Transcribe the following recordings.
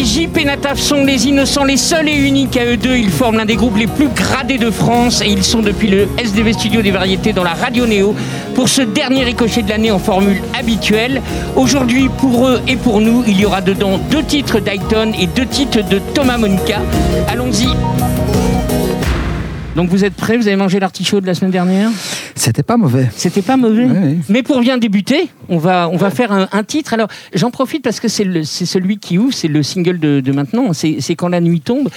et Nataf sont les innocents, les seuls et uniques à eux deux. Ils forment l'un des groupes les plus gradés de France et ils sont depuis le SDV Studio des Variétés dans la Radio Néo pour ce dernier ricochet de l'année en formule habituelle. Aujourd'hui, pour eux et pour nous, il y aura dedans deux titres d'Ayton et deux titres de Thomas Monica. Allons-y. Donc vous êtes prêts Vous avez mangé l'artichaut de la semaine dernière? C'était pas mauvais. C'était pas mauvais? Oui, oui. Mais pour bien débuter, on va, on va faire un, un titre. Alors, j'en profite parce que c'est le- c'est celui qui ouvre, c'est le single de, de maintenant, c'est c'est Quand la nuit tombe.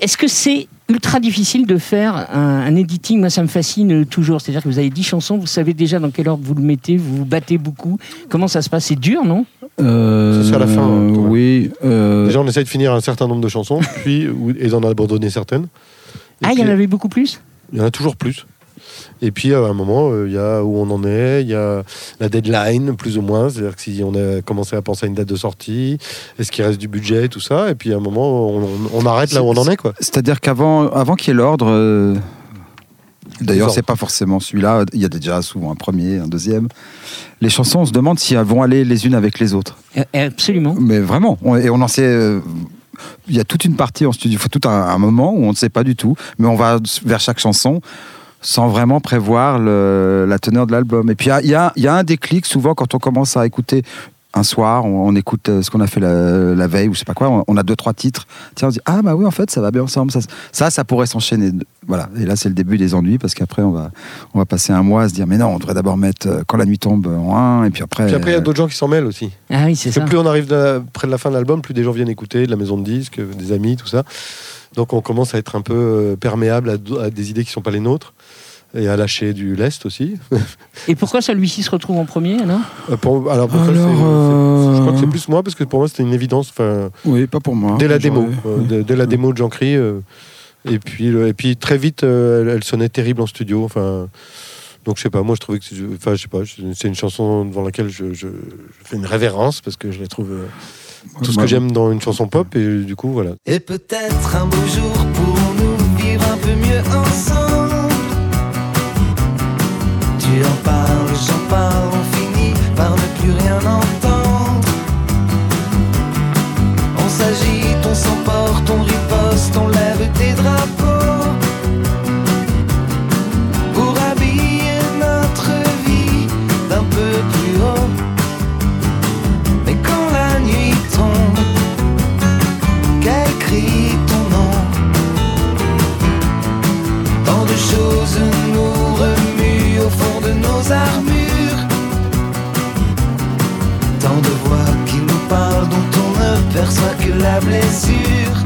Est-ce que c'est ultra difficile de faire un, un editing? Moi, ça me fascine toujours. C'est-à-dire que vous avez 10 chansons, vous savez déjà dans quel ordre vous le mettez, vous vous battez beaucoup. Comment ça se passe? C'est dur, non? Euh, C'est à la fin, hein, oui. euh, Déjà, on essaie de finir un certain nombre de chansons, puis et d'en abandonner certaines. Et Ah, il y en avait beaucoup plus il y en a toujours plus. Et puis, à un moment, euh, il y a où on en est, il y a la deadline, plus ou moins. C'est-à-dire que si on a commencé à penser à une date de sortie, est-ce qu'il reste du budget, tout ça? Et puis, à un moment, on, on arrête là où on en est, quoi. C'est-à-dire qu'avant avant qu'il y ait l'ordre, euh, d'ailleurs, c'est pas forcément celui-là. Il y a déjà souvent un premier, un deuxième. Les chansons, on se demande si elles vont aller les unes avec les autres. Euh, Absolument. Mais vraiment, et on en sait. Il y a toute une partie en studio, il faut tout un, un moment où on ne sait pas du tout, mais on va vers chaque chanson sans vraiment prévoir la teneur de l'album. Et puis il y a, y a un déclic souvent quand on commence à écouter un soir, on, on écoute euh, ce qu'on a fait la, la veille ou je sais pas quoi, on, on a deux trois titres. Tiens, on se dit ah bah oui en fait ça va bien ensemble. Ça, ça, ça pourrait s'enchaîner. Voilà. Et là c'est le début des ennuis parce qu'après on va on va passer un mois à se dire mais non on devrait d'abord mettre euh, quand la nuit tombe en un et puis après. Puis après, il y a euh, d'autres gens qui s'en mêlent aussi. Ah oui, c'est ça. plus on arrive de la- près de la fin de l'album, plus des gens viennent écouter, de la maison de disques, des amis, tout ça. Donc on commence à être un peu perméable à, à des idées qui sont pas les nôtres et à lâcher du lest aussi. Et pourquoi celui-ci se retrouve en premier alors Euh, pour- alors, pour ça, Alors, euh, je crois que c'est plus moi parce que pour moi c'était une évidence. Enfin, Oui, pas pour moi. dès la démo, euh, dès, dès la démo de Jean Cry. euh, et puis le- et puis très vite, euh, elle, elle sonnait terrible en studio. Enfin. Donc je sais pas, moi je trouvais que c'est- enfin je sais pas, je- c'est une chanson devant laquelle je, je- je fais une révérence parce que je la trouve euh, tout ce que j'aime dans une chanson pop et du coup voilà. Et peut-être un beau jour pourrons-nous vivre un peu mieux ensemble? Tu en parles, j'en parle, on finit par ne plus rien entendre. On s'agite, on s'emporte, on riposte, on lève la blessure.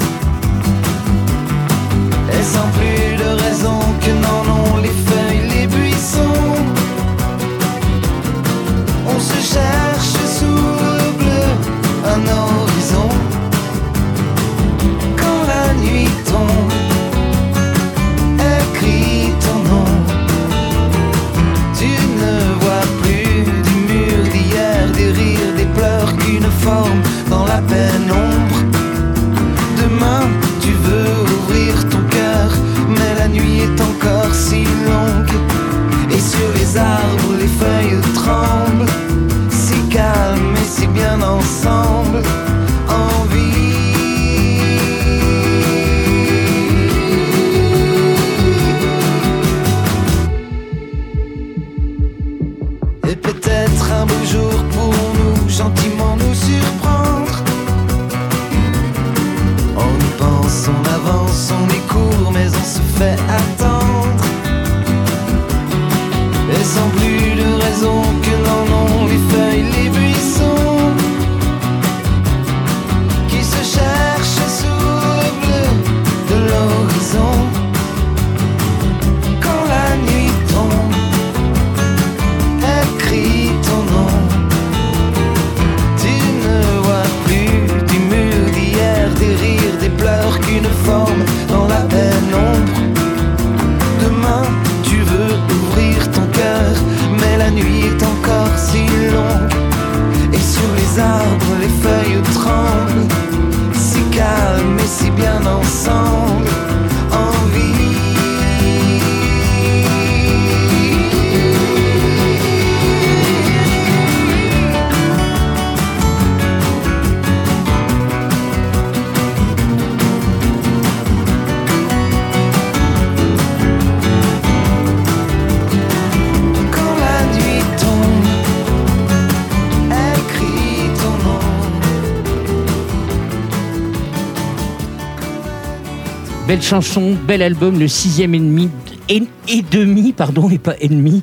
Chanson, bel album, le sixième ennemi et, demi, pardon, et pas ennemi.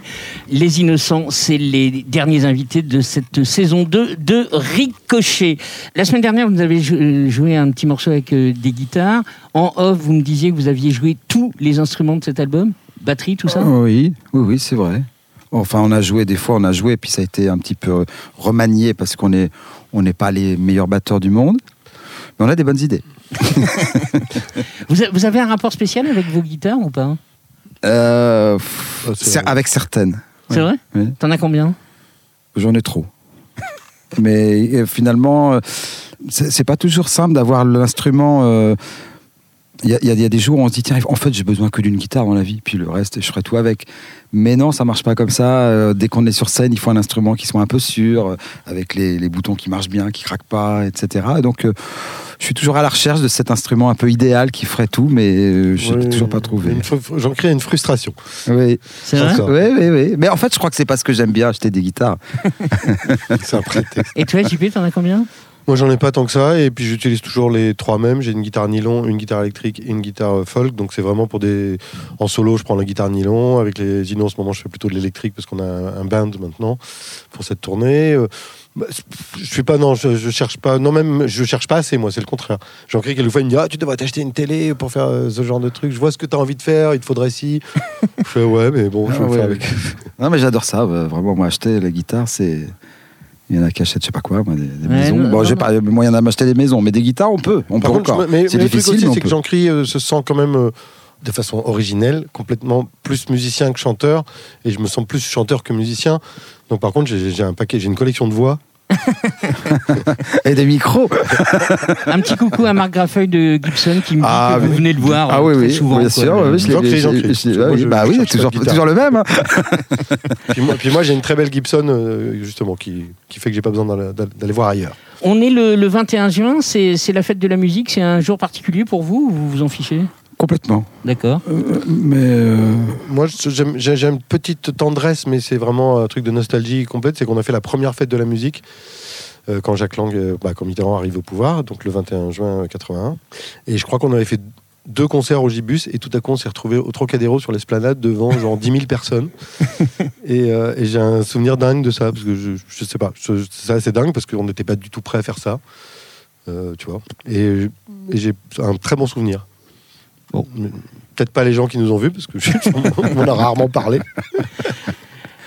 Les Innocents, c'est les derniers invités de cette saison 2 de Ricochet. La semaine dernière, vous avez jou- joué un petit morceau avec euh, des guitares. En off, vous me disiez que vous aviez joué tous les instruments de cet album Batterie, tout ça? Oui, oui, oui, c'est vrai. Enfin, on a joué des fois, on a joué, puis ça a été un petit peu remanié parce qu'on est, on n'est pas les meilleurs batteurs du monde, mais on a des bonnes idées. vous, avez un rapport spécial avec vos guitares ou pas? Euh, Ah, c'est avec certaines. C'est vrai? Oui. T'en as combien? J'en ai trop. Mais euh, finalement, euh, c'est c'est pas toujours simple d'avoir l'instrument. euh, Il y, a- y y des jours où on se dit tiens, en fait, j'ai besoin que d'une guitare dans la vie, puis le reste, je ferai tout avec. Mais non, ça marche pas comme ça. Euh, Dès qu'on est sur scène, il faut un instrument qui soit un peu sûr, euh, avec les, les boutons qui marchent bien, qui craquent pas, etc. Et donc, euh, je suis toujours à la recherche de cet instrument un peu idéal qui ferait tout, mais je l'ai Ouais, toujours pas trouvé. J'en crée une frustration. Oui, C'est vrai oui, oui, oui. Mais en fait, je crois que c'est parce que j'aime bien acheter des guitares. C'est un prétexte. Et toi, JP, t'en as combien? Moi, j'en ai pas tant que ça, et puis j'utilise toujours les trois mêmes. J'ai une guitare nylon, une guitare électrique et une guitare euh, folk. Donc c'est vraiment pour des. En solo, je prends la guitare nylon. Avec les Zino, en ce moment, je fais plutôt de l'électrique parce qu'on a un band maintenant pour cette tournée. Euh, bah, je suis pas non, je, je cherche pas. Non même, je cherche pas assez. Moi, c'est le contraire. J'en crie quelquefois, il me dit ah tu devrais t'acheter une télé pour faire euh, ce genre de truc. Je vois ce que tu as envie de faire. Il te faudrait si. je fais ouais, mais bon, je vais Ah le ouais, faire avec. Non, mais j'adore ça. Vraiment, moi, acheter la guitare, c'est. Il y en a qui achètent, je sais pas quoi, moi, des, des Ouais, maisons. non, bon, j'ai pas moyen de m'acheter des maisons, mais des guitares, on peut. On Par peut contre, encore. mais, C'est mais le truc difficile, aussi, c'est que. Jean-Cri euh, se sent quand même euh, de façon originelle, complètement plus musicien que chanteur, et je me sens plus chanteur que musicien. Donc par contre, j'ai j'ai un paquet, j'ai une collection de voix. Et des micros. Un petit coucou à Marc Graffeuil de Gibson qui me dit Ah, que vous venez le voir Ah euh, oui, très oui, souvent. bien quoi. sûr. oui, je l'ai- bah oui, toujours, toujours le même. hein. Puis moi, puis moi, j'ai une très belle Gibson, euh, justement, qui, qui fait que j'ai pas besoin d'aller voir ailleurs. On est le, le 21 juin, c'est c'est la fête de la musique, c'est un jour particulier pour vous ou vous vous en fichez? Complètement. D'accord. Euh, mais. euh, Moi, j'ai une petite tendresse, mais c'est vraiment un truc de nostalgie complète. C'est qu'on a fait la première fête de la musique euh, quand Jacques Lang, bah, quand Mitterrand arrive au pouvoir, donc le 21 juin 81. Et je crois qu'on avait fait deux concerts au Gibus et tout à coup on s'est retrouvé au Trocadéro sur l'esplanade devant genre 10 000 personnes. Et, euh, et j'ai un souvenir dingue de ça, parce que je, je sais pas, c'est assez dingue parce qu'on n'était pas du tout prêt à faire ça. Euh, tu vois. Et, et j'ai un très bon souvenir. Bon. Peut-être pas les gens qui nous ont vus, parce que je- on a rarement parlé.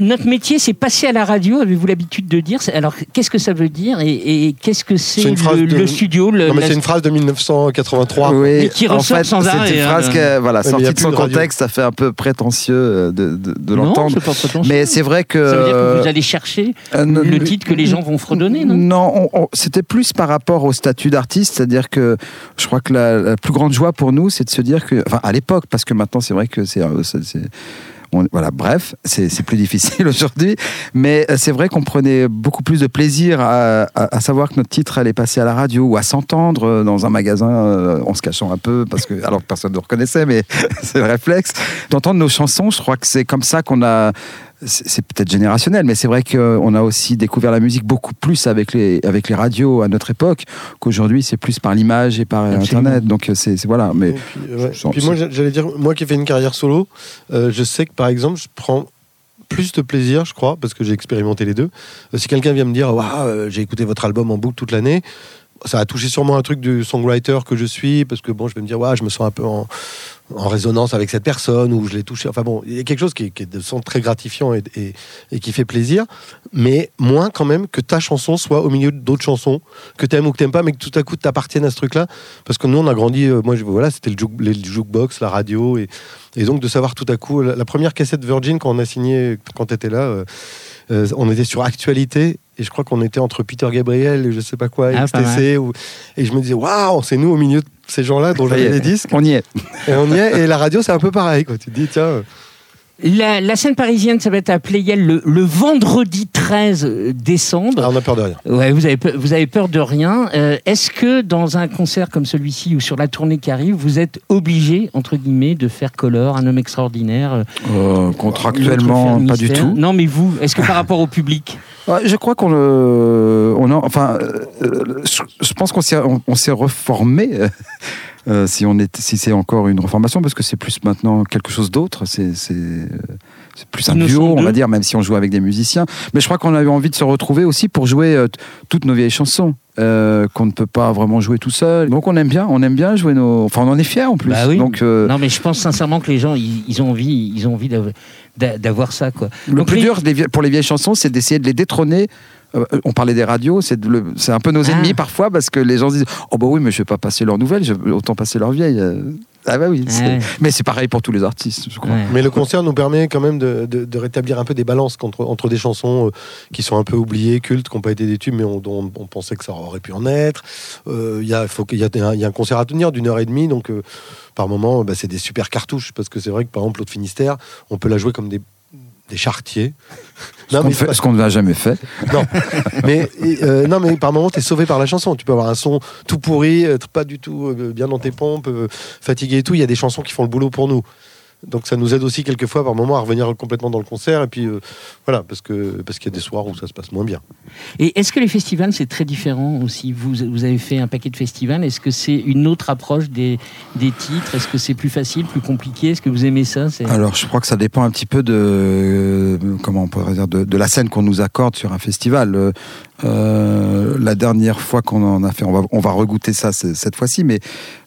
Notre métier, c'est passer à la radio, avez-vous l'habitude de dire C'est- Alors, qu'est-ce que ça veut dire et, et qu'est-ce que c'est C'est une le, de- le studio le- Non, mais la- c'est une phrase de 1983. oui, Mais qui en ressort fait, sans c'est arrêt, une hein. phrase que, voilà, Ouais, sortie a de son contexte, ça fait un peu prétentieux euh, de, de, de l'entendre. c'est. Mais c'est vrai que. Ça veut dire que vous allez chercher euh, le titre que les gens vont fredonner, non? Non, on- on- c'était plus par rapport au statut d'artiste, c'est-à-dire que je crois que la, la plus grande joie pour nous, c'est de se dire que, enfin, à l'époque, parce que maintenant, c'est vrai que c'est, euh, c'est- c'est- voilà, bref, c'est plus difficile aujourd'hui, mais euh, c'est vrai qu'on prenait beaucoup plus de plaisir à, à- savoir que notre titre allait passer à la radio ou à s'entendre euh, dans un magasin euh, en se cachant un peu, parce que alors que personne ne reconnaissait, mais c'est le réflexe d'entendre nos chansons. Je crois que c'est comme ça qu'on a c'est peut-être générationnel, mais c'est vrai qu'on a aussi découvert la musique beaucoup plus avec les, avec les radios à notre époque qu'aujourd'hui c'est plus par l'image et par Absolument. Internet. Donc c'est c'est- voilà. Mais Et puis, ouais. je sens- Puis moi, j'allais dire, moi qui ai fait une carrière solo, euh, je sais que par exemple, je prends plus de plaisir, je crois, parce que j'ai expérimenté les deux. Euh, si quelqu'un vient me dire, waouh, euh, j'ai écouté votre album en boucle toute l'année, ça a touché sûrement un truc du songwriter que je suis, parce que bon, je vais me dire, je me sens un peu en, en résonance avec cette personne, ou je l'ai touché. Enfin bon, il y a quelque chose qui, est- qui est de son très gratifiant et, et- et qui fait plaisir, mais moins quand même que ta chanson soit au milieu d'autres chansons que t'aimes ou que t'aimes pas, mais que tout à coup t'appartiennes à ce truc-là. Parce que nous, on a grandi, euh, moi, je, voilà, c'était le, juke- les jukebox, la radio, et, et donc de savoir tout à coup, la, la première cassette Virgin quand on a signé, quand t'étais là, euh, euh, on était sur Actualité, et je crois qu'on était entre Peter Gabriel et je sais pas quoi, Ah, pas XTC, ou- et je me disais, waouh, c'est nous au milieu de ces gens-là dont j'avais les disques, on y est. et on y est, et la radio, c'est un peu pareil, quoi. Tu te dis, tiens, La, la scène parisienne, ça va être à Playel le, le vendredi 13 décembre. ah, on a peur de rien. Ouais, vous avez peur, vous avez peur de rien. Euh, Est-ce que dans un concert comme celui-ci ou sur la tournée qui arrive, vous êtes obligé entre guillemets de faire Color, un homme extraordinaire euh, Euh, contractuellement, pas du tout. Non, mais vous, est-ce que par rapport au public Ouais, je crois qu'on le, on a, enfin, euh, euh, je, je pense qu'on s'est, on, on s'est reformé. Euh, si on est, si c'est encore une reformation, parce que c'est plus maintenant quelque chose d'autre. C'est, euh, plus un duo, on va dire, même si on joue avec des musiciens. Mais je crois qu'on a eu envie de se retrouver aussi pour jouer euh, toutes nos vieilles chansons. euh, qu'on ne peut pas vraiment jouer tout seul. Donc on aime bien, on aime bien jouer nos. Enfin, on en est fiers en plus. Bah oui. Donc euh, Non, mais je pense sincèrement que les gens, ils, ils ont envie, ils ont envie d'av- d'a- d'avoir ça, quoi. Le Donc, plus les- dur pour les vieilles chansons, c'est d'essayer de les détrôner. Euh, on parlait des radios, c'est de le- c'est un peu nos Ah. ennemis parfois parce que les gens se disent Oh, bah oui, mais je vais pas passer leurs nouvelles, je vais autant passer leurs vieilles. Euh, Ah, bah oui. c'est- Ouais. Mais c'est pareil pour tous les artistes, je crois. Ouais. Mais le concert nous permet quand même de, de- de rétablir un peu des balances entre, entre des chansons euh, qui sont un peu oubliées, cultes, qui n'ont pas été des tubes, mais on, dont on pensait que ça aurait pu en être. Euh, Il y, a, faut qu'il y, a un- il y a un concert à tenir d'une heure et demie, donc euh, par moment, bah, c'est des super cartouches, parce que c'est vrai que par exemple, l'autre Finistère, on peut la jouer comme des, des chartiers. Ce qu'on ne n'a jamais fait. non, mais euh, non, mais par moment, t'es sauvé par la chanson. Tu peux avoir un son tout pourri, être pas du tout euh, bien dans tes pompes, euh, fatigué et tout. Il y a des chansons qui font le boulot pour nous. Donc ça nous aide aussi quelquefois par moment à revenir complètement dans le concert et puis euh, voilà parce que parce qu'il y a des soirs où ça se passe moins bien. Et est-ce que les festivals, c'est très différent aussi? Vous, vous avez fait un paquet de festivals. Est-ce que c'est une autre approche des, des titres? Est-ce que c'est plus facile, plus compliqué? Est-ce que vous aimez ça? Alors, je crois que ça dépend un petit peu de euh, comment on pourrait dire de, de la scène qu'on nous accorde sur un festival. Euh, la dernière fois qu'on en a fait, on va on va regoûter ça cette fois-ci, mais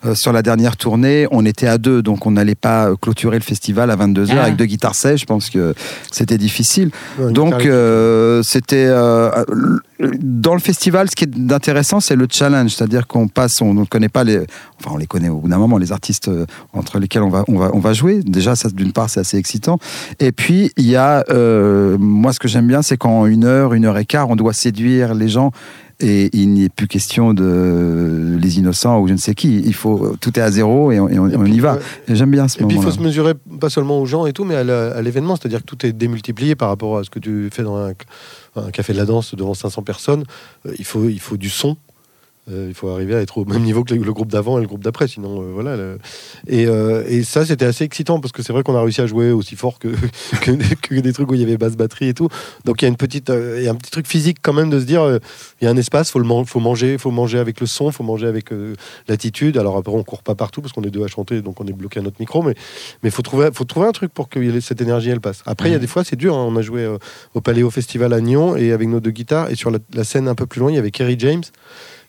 euh, sur la dernière tournée, on était à deux, donc on n'allait pas clôturer le festival à 22 h Ah. avec deux guitares sèches. Je pense que c'était difficile. Donc euh, c'était euh, dans le festival, ce qui est intéressant, c'est le challenge, c'est-à-dire qu'on passe, on ne connaît pas les, enfin on les connaît au bout d'un moment, les artistes euh, entre lesquels on va on va on va jouer. Déjà, ça d'une part c'est assez excitant, et puis il y a euh, moi ce que j'aime bien, c'est qu'en une heure, une heure et quart, on doit séduire les gens. Et il n'y est plus question de les innocents ou je ne sais qui. Il faut tout est à zéro et on, et on- Et on puis, y va. Et j'aime bien ce Et puis il faut se mesurer pas seulement aux gens et tout, mais à l'événement, c'est-à-dire que tout est démultiplié par rapport à ce que tu fais dans un, un café de la danse devant 500 personnes. Euh, il faut il faut du son. Euh, il faut arriver à être au même niveau que le, groupe d'avant et le groupe d'après, sinon euh, voilà. le- Et, euh, et ça c'était assez excitant parce que c'est vrai qu'on a réussi à jouer aussi fort que, que, des- que des trucs où il y avait basse batterie et tout. Donc il y a une petite, il y a un petit truc physique quand même de se dire, il y a un espace, faut le man- faut manger, faut manger avec le son, faut manger avec l'attitude. Alors après on court pas partout parce qu'on est deux à chanter, donc on est bloqué à notre micro, mais mais faut trouver, faut trouver un truc pour que cette énergie elle passe. Après il y a des fois c'est dur. hein. On a joué au Paléo Festival à Nyon et avec nos deux guitares et sur la, la scène un peu plus loin il y avait Kerry James.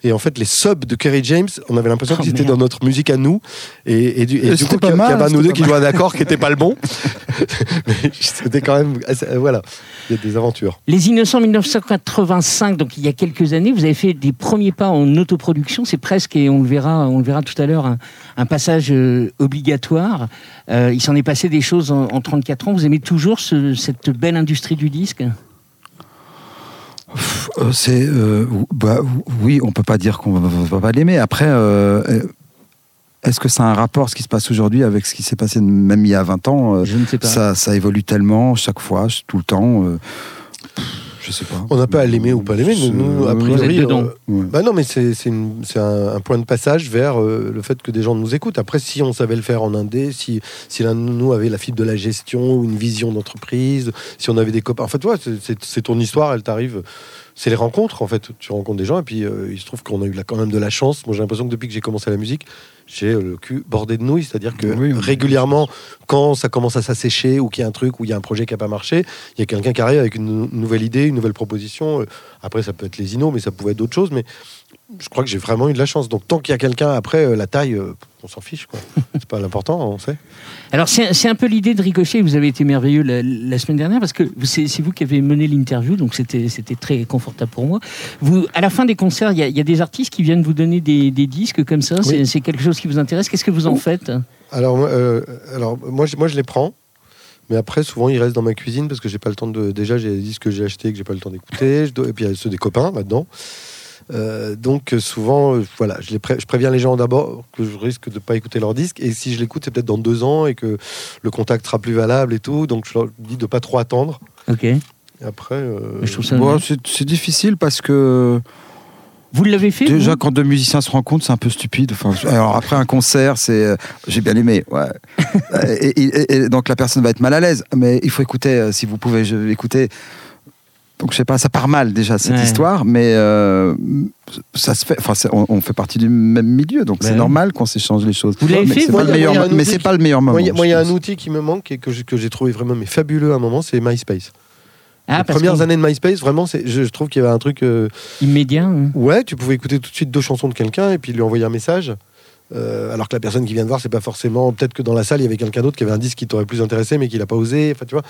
Et en fait, les subs de Kerry James, on avait l'impression Oh, qu'ils étaient dans notre musique à nous. Et, et du, et Et du c'était coup, qu'il y avait nous deux qui jouait un accord qui n'était pas le bon. Mais c'était quand même. assez- euh, Voilà, il y a des aventures. Les Innocents 1985, donc il y a quelques années, vous avez fait des premiers pas en autoproduction. C'est presque, et on le verra, on le verra tout à l'heure, un, un passage euh, obligatoire. Euh, il s'en est passé des choses en, en 34 ans. Vous aimez toujours ce- cette belle industrie du disque? Euh, c'est euh, bah, oui, on peut pas dire qu'on va, va pas l'aimer. Après, euh, euh, est-ce que ça a un rapport ce qui se passe aujourd'hui avec ce qui s'est passé même il y a 20 ans euh, Je ne sais pas. ça, ça évolue tellement chaque fois, tout le temps. euh, je sais pas. On n'a pas à l'aimer ou pas l'aimer. Nous, nous, a priori. Euh, ouais. Bah non, mais c'est un, un point de passage vers euh, le fait que des gens nous écoutent. Après, si on savait le faire en indé, si, si l'un de nous avait la fibre de la gestion ou une vision d'entreprise, si on avait des copains. En fait, ouais, c'est ton histoire, elle t'arrive. C'est les rencontres, en fait. Tu rencontres des gens et puis euh, il se trouve qu'on a eu là, quand même de la chance. Moi, j'ai l'impression que depuis que j'ai commencé la musique, j'ai euh, le cul bordé de nouilles. C'est-à-dire que Oui, oui. régulièrement, quand ça commence à s'assécher ou qu'il y a un truc ou il y a un projet qui n'a pas marché, il y a quelqu'un qui arrive avec une nou- nouvelle idée, une nouvelle proposition. Euh, Après, ça peut être les inos, mais ça pouvait être d'autres choses. Mais je crois que j'ai vraiment eu de la chance. Donc, tant qu'il y a quelqu'un après, euh, la taille, euh, on s'en fiche. C'est pas l'important, on sait. Alors c'est un peu l'idée de Ricochet. Vous avez été merveilleux la, la semaine dernière parce que c'est vous qui avez mené l'interview, donc c'était très confortable pour moi. Vous, à la fin des concerts, il y, a- il y a des artistes qui viennent vous donner des, des disques comme ça. C'est Oui. c'est quelque chose qui vous intéresse. Qu'est-ce que vous en faites? Alors, moi, euh, alors moi, je, moi, je les prends. Mais après, souvent, ils restent dans ma cuisine parce que j'ai pas le temps de. Déjà, j'ai des disques que j'ai achetés que j'ai pas le temps d'écouter. Et puis, il y a ceux des copains là-dedans. Euh, donc, souvent, euh, voilà, je, les pré- je préviens les gens d'abord que je risque de pas écouter leur disque. Et si je l'écoute, c'est peut-être dans deux ans et que le contact sera plus valable et tout. Donc, je leur dis de pas trop attendre. Ok. Et après. euh, Je trouve ça. Bon, c'est difficile parce que Vous l'avez fait déjà quand deux musiciens se rencontrent, c'est un peu stupide. Enfin, alors après un concert, c'est euh, j'ai bien aimé, ouais. et, et- et- et donc la personne va être mal à l'aise, mais il faut écouter. euh, Si vous pouvez je, écouter, Donc je sais pas, ça part mal déjà cette Ouais. histoire, mais euh, ça se fait. Enfin, on, on fait partie du même milieu, donc c'est oui. normal qu'on s'échange les choses. Vous l'avez mais fait, c'est pas mais c'est qui- pas le meilleur moment. Moi, il y a- un outil qui me manque et que j'ai, que j'ai trouvé vraiment mais fabuleux à un moment, c'est MySpace. Ah, Les premières années de MySpace, vraiment, c'est, je, je trouve qu'il y avait un truc. euh, immédiat. hein. ouais, tu pouvais écouter tout de suite deux chansons de quelqu'un et puis lui envoyer un message. Euh, alors que la personne qui vient de voir, c'est pas forcément. Peut-être que dans la salle, il y avait quelqu'un d'autre qui avait un disque qui t'aurait plus intéressé, mais qui l'a pas osé. Enfin, tu vois.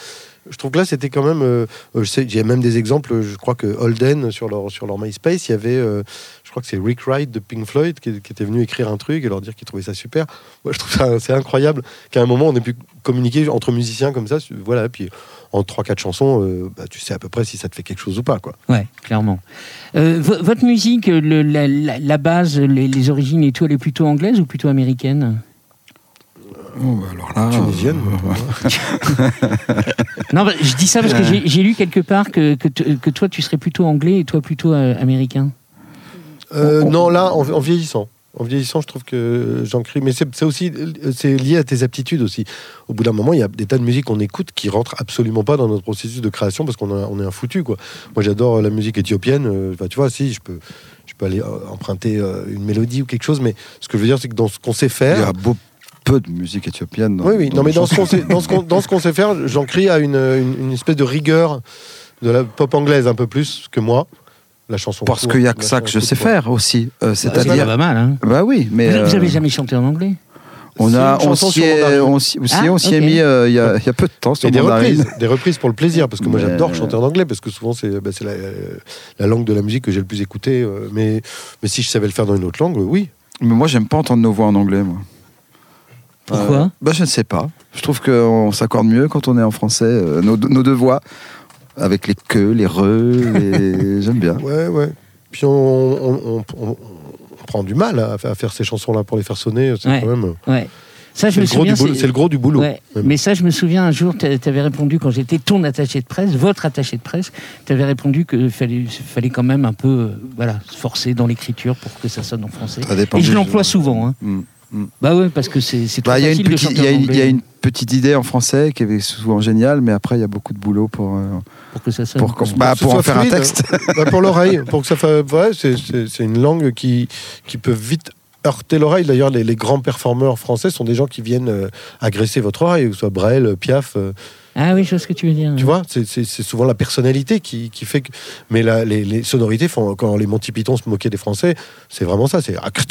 Je trouve que là, c'était quand même. euh, euh, j'ai même des exemples. Je crois que Holden sur leur sur leur MySpace, il y avait. je crois que c'est Rick Wright de Pink Floyd qui, qui était venu écrire un truc et leur dire qu'il trouvait ça super. Moi, je trouve ça c'est incroyable qu'à un moment on ait pu communiquer entre musiciens comme ça. Voilà. Puis en trois quatre chansons, euh, bah, tu sais à peu près si ça te fait quelque chose ou pas, quoi. Ouais, clairement. Euh, vo- votre musique, le- la, la- la base, les, les origines et tout, elle est plutôt anglaise ou plutôt américaine? Oh, bah alors là, Tunisienne. Non, bah, je dis ça parce que j'ai lu quelque part que, que, toi, tu serais plutôt anglais et toi plutôt euh, américain. Euh, On- non, là, en, en vieillissant. En vieillissant, je trouve que j'en crie. Mais c'est aussi c'est lié à tes aptitudes aussi. Au bout d'un moment, il y a des tas de musiques qu'on écoute qui rentrent absolument pas dans notre processus de création parce qu'on on est un foutu. Quoi. Moi, j'adore la musique éthiopienne. euh, tu vois, si, je peux, je peux aller euh, emprunter euh, une mélodie ou quelque chose. Mais ce que je veux dire, c'est que dans ce qu'on sait il y faire. a beau- peu de musique éthiopienne. dans- Oui, oui. Non, mais dans ce qu'on sait, dans ce qu'on, dans ce qu'on sait faire, j'en crie à une, une, une espèce de rigueur de la pop anglaise un peu plus que moi. La chanson. Parce qu'il y a que ça que je sais faire aussi. Euh, C'est C'est-à-dire. pas mal, hein Bah oui, mais. vous, vous euh, avez jamais chanté en anglais? On a, on s'y est, on est- Ah, on s'y est mis euh, il y, a, il y a peu de temps sur Et des reprises, des reprises pour le plaisir, parce que moi Mais- j'adore chanter en anglais, parce que souvent c'est bah, la, la langue de la musique que j'ai le plus écoutée. euh, mais, mais si je savais le faire dans une autre langue, oui. Mais moi, j'aime pas entendre nos voix en anglais, moi. Pourquoi? Euh, Bah, je ne sais pas. Je trouve qu'on s'accorde mieux quand on est en français. euh, nos, nos deux voix, avec les queues, les re, les... j'aime bien. Ouais, ouais. Puis on, on, on- on- on prend du mal à, à faire ces chansons-là pour les faire sonner. C'est Ouais. quand même. Ouais. Ça, je C'est me le, gros du souviens. boulot- c'est le gros du boulot. Ouais, même. mais ça, je me souviens un jour, tu avais répondu quand j'étais ton attaché de presse, votre attaché de presse, tu avais répondu qu'il fallait, fallait quand même un peu euh, voilà, se forcer dans l'écriture pour que ça sonne en français. Ça dépend Et je l'emploie souvent. Hein. Mm. Bah ouais, parce que c'est c'est trop Bah, il y a une facile de petite, chanter il y a en une, il y a anglais une petite idée en français qui est souvent géniale, mais après il y a beaucoup de boulot pour euh, pour que ça sonne. pour, Pour bah, que ce pour en faire un texte. Bah, pour l'oreille, pour que ça fasse. Ouais, c'est- une langue qui, qui peut vite heurter l'oreille. D'ailleurs, les, les grands performeurs français sont des gens qui viennent euh, agresser votre oreille, que ce soit Brel, Piaf. euh, Ah oui, je vois ce que tu veux dire. Tu vois, c'est- souvent la personnalité qui, qui fait que. Mais la- les, les sonorités, font, quand les Monty Python se moquaient des Français, c'est vraiment ça. C'est. Ah, Tu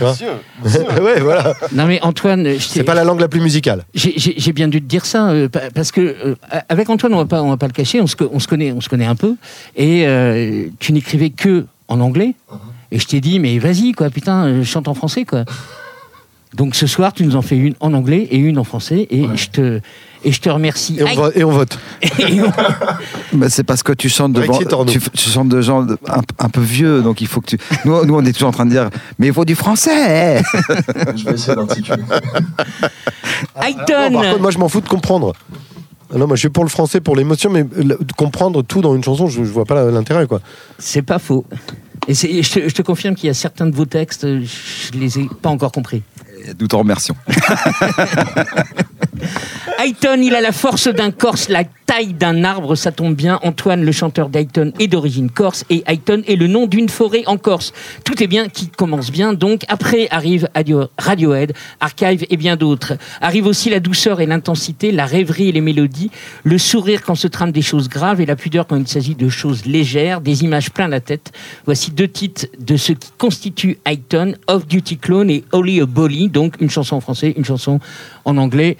vois Ouais, voilà. Non mais Antoine, C'est pas la langue la plus musicale. J'ai- bien dû te dire ça euh, pa- parce que euh, avec Antoine, on va pas, on va pas le cacher, on se, co- on se connaît, on se connaît un peu, et euh, tu n'écrivais que en anglais, et je t'ai dit mais vas-y quoi, putain, chante en français quoi. Donc ce soir, tu nous en fais une en anglais et une en français, et je te et je te remercie. Et on, Aïe. va- et on vote. Et on- Bah, c'est parce que tu chantes devant, tu, tu chantes de gens un, un peu vieux, donc il faut que tu. Nous, nous, on est toujours en train de dire, mais il faut du français. Je vais essayer d'articuler. Ayton, contre, moi, je m'en fous de comprendre. Ah Non, moi, je suis pour le français, pour l'émotion, mais de comprendre tout dans une chanson, je, je vois pas l'intérêt, quoi. c'est pas faux. Et je te, je te confirme qu'il y a certains de vos textes, je les ai pas encore compris. Nous t'en remercions. Ayton, il a la force d'un Corse, la taille d'un arbre, ça tombe bien. Antoine, le chanteur d'Ayton, est d'origine corse et Ayton est le nom d'une forêt en Corse. Tout est bien qui commence bien. Donc après arrive Radio- Radiohead, Archive et bien d'autres. Arrive aussi la douceur et l'intensité, la rêverie et les mélodies, le sourire quand se trament des choses graves et la pudeur quand il s'agit de choses légères, des images plein la tête. Voici deux titres de ce qui constitue Ayton, Off Duty Clone et Holy a Bolly, donc une chanson en français, une chanson en anglais.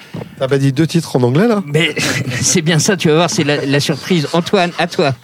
Dit deux titres en anglais, là? Mais c'est bien ça, tu vas voir, c'est la, la surprise. Antoine, à toi.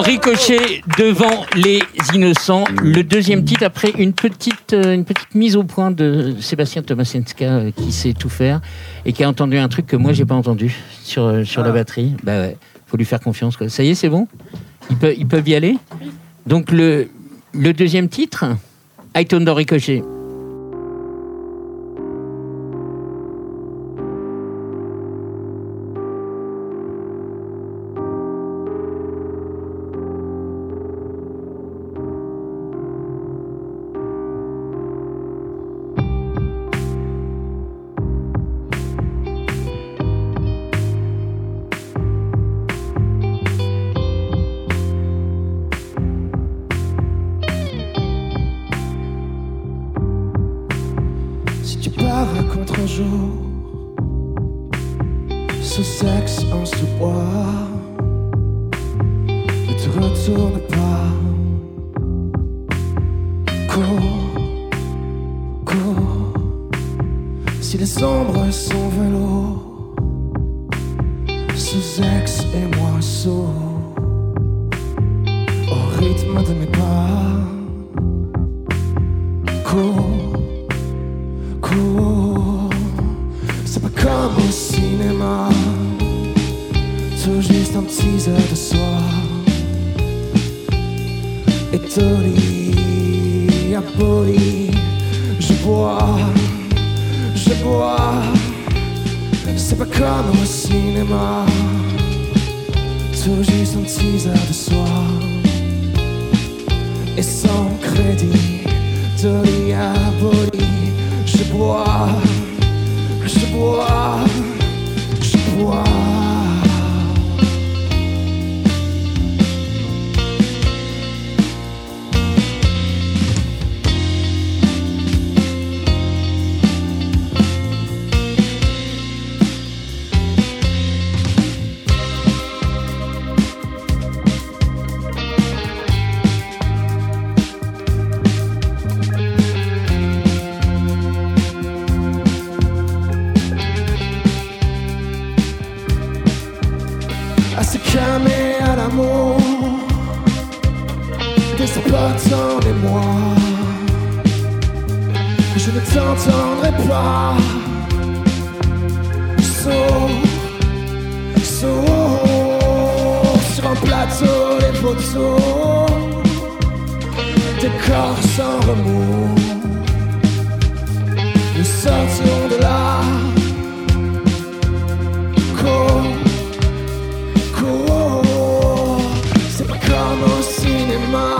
Ricochet devant les innocents. Le deuxième titre après une petite, euh, une petite mise au point de Sébastien Tomasenska euh, qui sait tout faire et qui a entendu un truc que moi j'ai pas entendu sur, euh, sur la batterie. Bah ouais, faut lui faire confiance. Quoi. Ça y est, c'est bon? Ils peuvent, ils peuvent y aller? Donc le, le deuxième titre, dans Ricochet. Ce sexe en sous-bois, ne te retourne pas. Cours, cours, si les ombres sont velours, ce ex et moi sourds, au rythme de mes pas. Cours 6 heures de soir. Étonné, aboli, je bois, je bois. C'est pas comme au cinéma. Tout juste en 6 heures de soir. Et sans crédit, de diabolie, je bois, je bois, je bois. Des corps sans remous. Nous sortions de là, cours, cours. C'est pas comme au cinéma,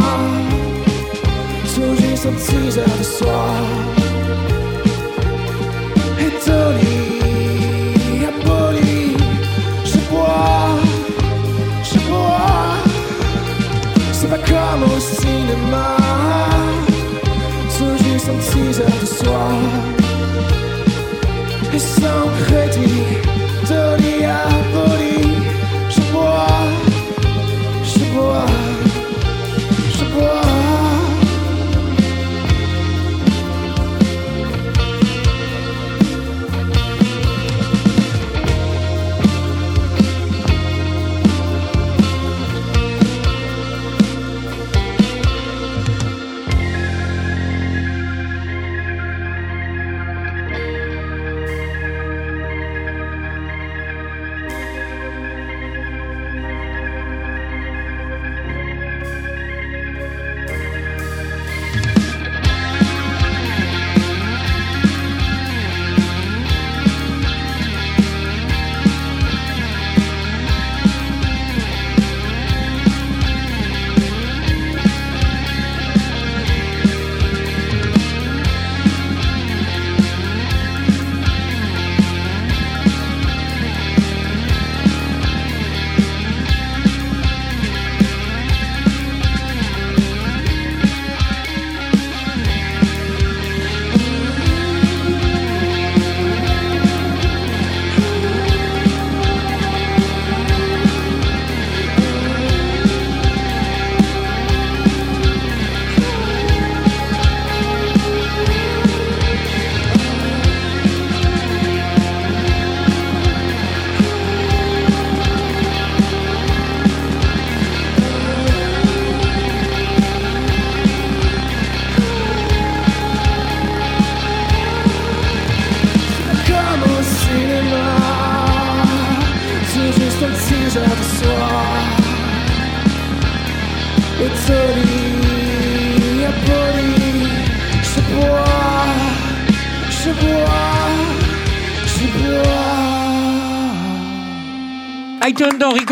tout juste un de soir. Comme au cinéma, tout juste un teaser de soir. Et sans crédit, Tony aboli,